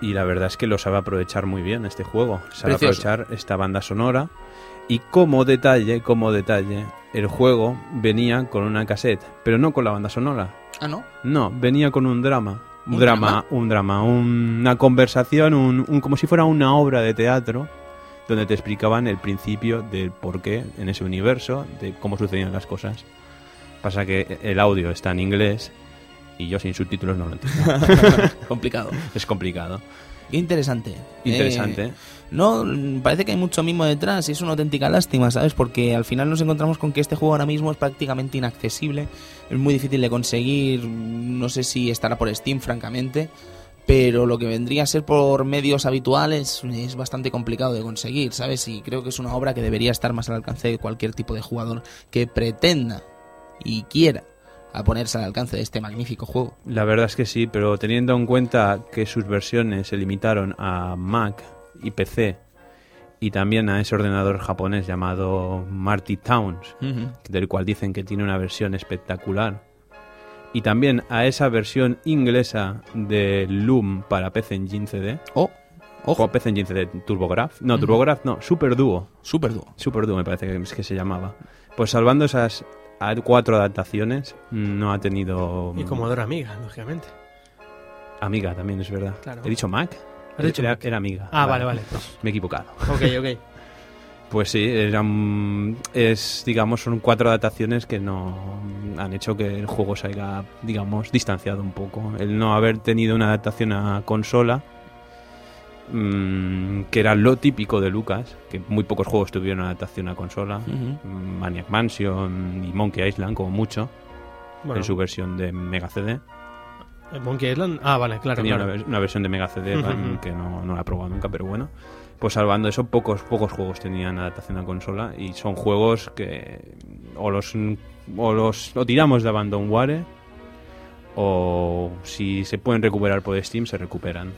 Y la verdad es que lo sabe aprovechar muy bien este juego. Sabe Precioso. aprovechar esta banda sonora. Y como detalle, como detalle, el juego venía con una cassette, pero no con la banda sonora. Ah, ¿no? No, venía con un drama. Un, ¿Un drama, drama? un drama, una conversación, un, un- como si fuera una obra de teatro, donde te explicaban el principio del por qué en ese universo, de cómo sucedían las cosas. Pasa que el audio está en inglés y yo sin subtítulos no lo entiendo. Complicado. es complicado. Qué interesante. Interesante. Eh, no, mm, parece que hay mucho mimo detrás y es una auténtica lástima, ¿sabes? Porque al final nos encontramos con que este juego ahora mismo es prácticamente inaccesible, es muy difícil de conseguir, no sé si estará por Steam, francamente, pero lo que vendría a ser por medios habituales es bastante complicado de conseguir, ¿sabes? Y creo que es una obra que debería estar más al alcance de cualquier tipo de jugador que pretenda y quiera a ponerse al alcance de este magnífico juego. La verdad es que sí, pero teniendo en cuenta que sus versiones se limitaron a Mac y PC y también a ese ordenador japonés llamado Marty Towns, del cual dicen que tiene una versión espectacular, y también a esa versión inglesa de Loom para PC Engine CD, Oh, o ojo, PC Engine CD TurboGrafx, no, Ujú. TurboGrafx no, Super Duo, super dúo. Super Duo me parece que, es que se llamaba. Pues salvando esas a- cuatro adaptaciones, no ha tenido... Y Commodore Amiga, lógicamente. Amiga también, es verdad. Claro. ¿He dicho Mac? Has dicho era, Mac. era amiga. Ah, vale, vale. Me he equivocado. ok, ok. Pues sí, eran, es, digamos, son cuatro adaptaciones que no han hecho que el juego se haya, digamos, distanciado un poco. El no haber tenido una adaptación a consola mm, que era lo típico de Lucas, que muy pocos juegos tuvieron adaptación a consola. Mm, Maniac Mansion y Monkey Island, como mucho, Bueno, en su versión de Mega CD. Monkey Island. Ah, vale, claro. Tenía claro. una, una versión de Mega CD mm, que no, no la he probado nunca, pero bueno. Pues salvando eso, pocos, pocos juegos tenían adaptación a consola y son juegos que o los, o los o tiramos de Abandonware o si se pueden recuperar por Steam, se recuperan.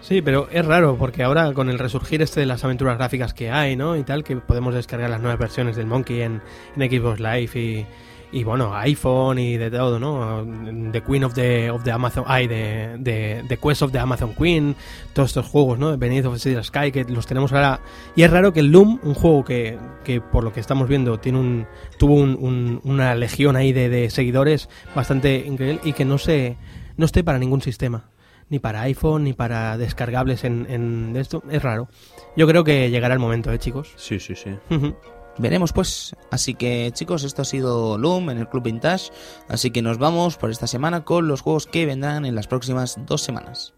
Sí, pero es raro porque ahora con el resurgir este de las aventuras gráficas que hay, ¿no? Y tal, que podemos descargar las nuevas versiones del Monkey en, en Xbox Live y, y bueno, iPhone y de todo, ¿no? The Queen of the, of the Amazon, ay, de, de, The Quest of the Amazon Queen, todos estos juegos, ¿no? Beneath of the Sky que los tenemos ahora. Y es raro que el Loom, un juego que, que por lo que estamos viendo tiene un, tuvo un- un- una legión ahí de, de seguidores bastante increíble y que no se no esté para ningún sistema ni para iPhone, ni para descargables en, en esto. Es raro. Yo creo que llegará el momento, ¿eh, chicos? Sí, sí, sí. Veremos pues. Así que chicos, esto ha sido Loom en el Club Vintage. Así que nos vamos por esta semana con los juegos que vendrán en las próximas dos semanas.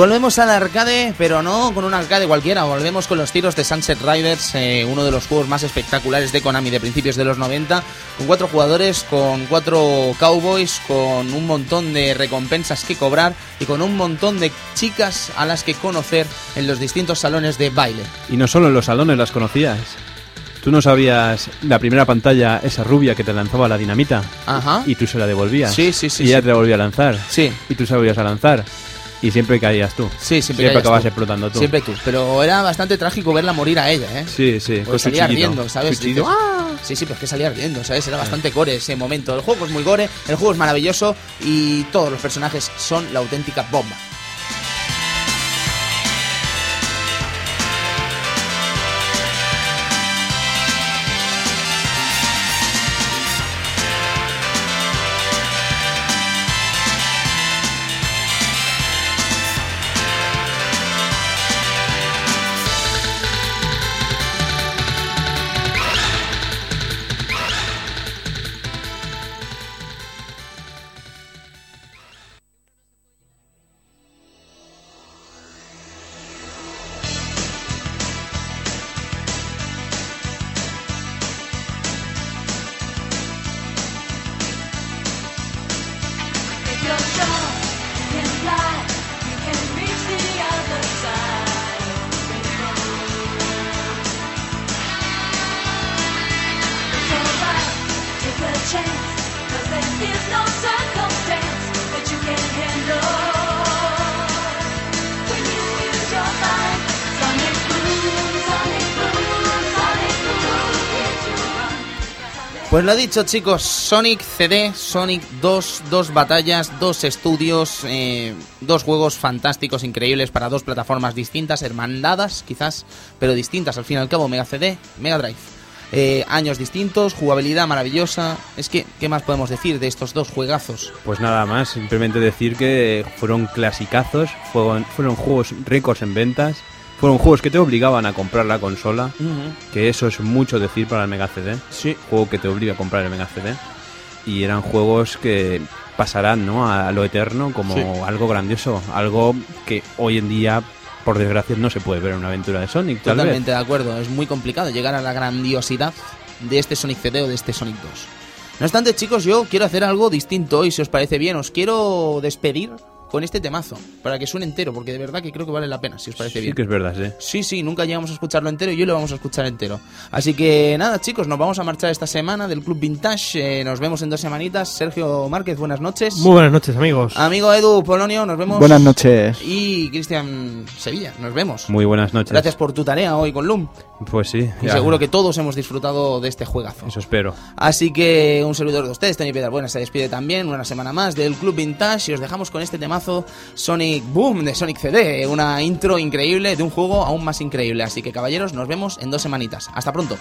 Volvemos al arcade, pero no con un arcade cualquiera, volvemos con los tiros de Sunset Riders, eh, uno de los juegos más espectaculares de Konami de principios de los 90, con cuatro jugadores, con cuatro cowboys, con un montón de recompensas que cobrar y con un montón de chicas a las que conocer en los distintos salones de baile. Y no solo en los salones las conocías. ¿Tú no sabías la primera pantalla, esa rubia que te lanzaba la dinamita? Ajá. Y tú se la devolvías. Sí, sí, sí, Y ella sí. te la volvía a lanzar. Sí, Y tú volvías a lanzar. Y siempre caías tú. sí, siempre, Siempre acabas tú. explotando tú. Siempre tú. Pero era bastante trágico verla morir a ella, ¿eh? Sí, sí. Pues salía ardiendo, ¿sabes? Dices, ¡ah! Sí, sí, pero es que salía ardiendo, ¿sabes? Era bastante gore ese momento. El juego es muy gore, el juego es maravilloso y todos los personajes son la auténtica bomba. Pues lo dicho, chicos, Sonic CD, Sonic 2, dos batallas, dos estudios, eh, dos juegos fantásticos, increíbles para dos plataformas distintas, hermandadas quizás, pero distintas al fin y al cabo, Mega CD, Mega Drive. Eh, años distintos, jugabilidad maravillosa. Es que, ¿qué más podemos decir de estos dos juegazos? Pues nada más, simplemente decir que fueron clasicazos, fueron, fueron juegos récords en ventas, fueron juegos que te obligaban a comprar la consola, que eso es mucho decir para el Mega CD. Sí. Juego que te obliga a comprar el Mega CD. Y eran juegos que pasarán ¿no? a lo eterno como Sí. algo grandioso, algo que hoy en día, por desgracia, no se puede ver en una aventura de Sonic. Tal vez. Totalmente de acuerdo, es muy complicado llegar a la grandiosidad de este Sonic CD o de este Sonic 2. No obstante, chicos, yo quiero hacer algo distinto y si os parece bien, os quiero despedir con este temazo, para que suene entero, porque de verdad que creo que vale la pena, si os parece Sí bien. que es verdad, sí. Sí, sí, nunca llegamos a escucharlo entero y hoy lo vamos a escuchar entero. Así que nada, chicos, nos vamos a marchar esta semana del Club Vintage. eh, nos vemos en dos semanitas. Sergio Márquez, buenas noches. Muy buenas noches, amigos. Amigo Edu Polonio, nos vemos. Buenas noches. Y Cristian Sevilla, nos vemos. Muy buenas noches. Gracias por tu tarea hoy con Loom. Pues sí. Y ya. seguro que todos hemos disfrutado de este juegazo. Eso espero. Así que un servidor de ustedes, Tony Piedra Buena, se despide también una semana más del Club Vintage y os dejamos con este temazo Sonic Boom de Sonic CD, una intro increíble de un juego aún más increíble. Así que caballeros, nos vemos en dos semanitas. Hasta pronto.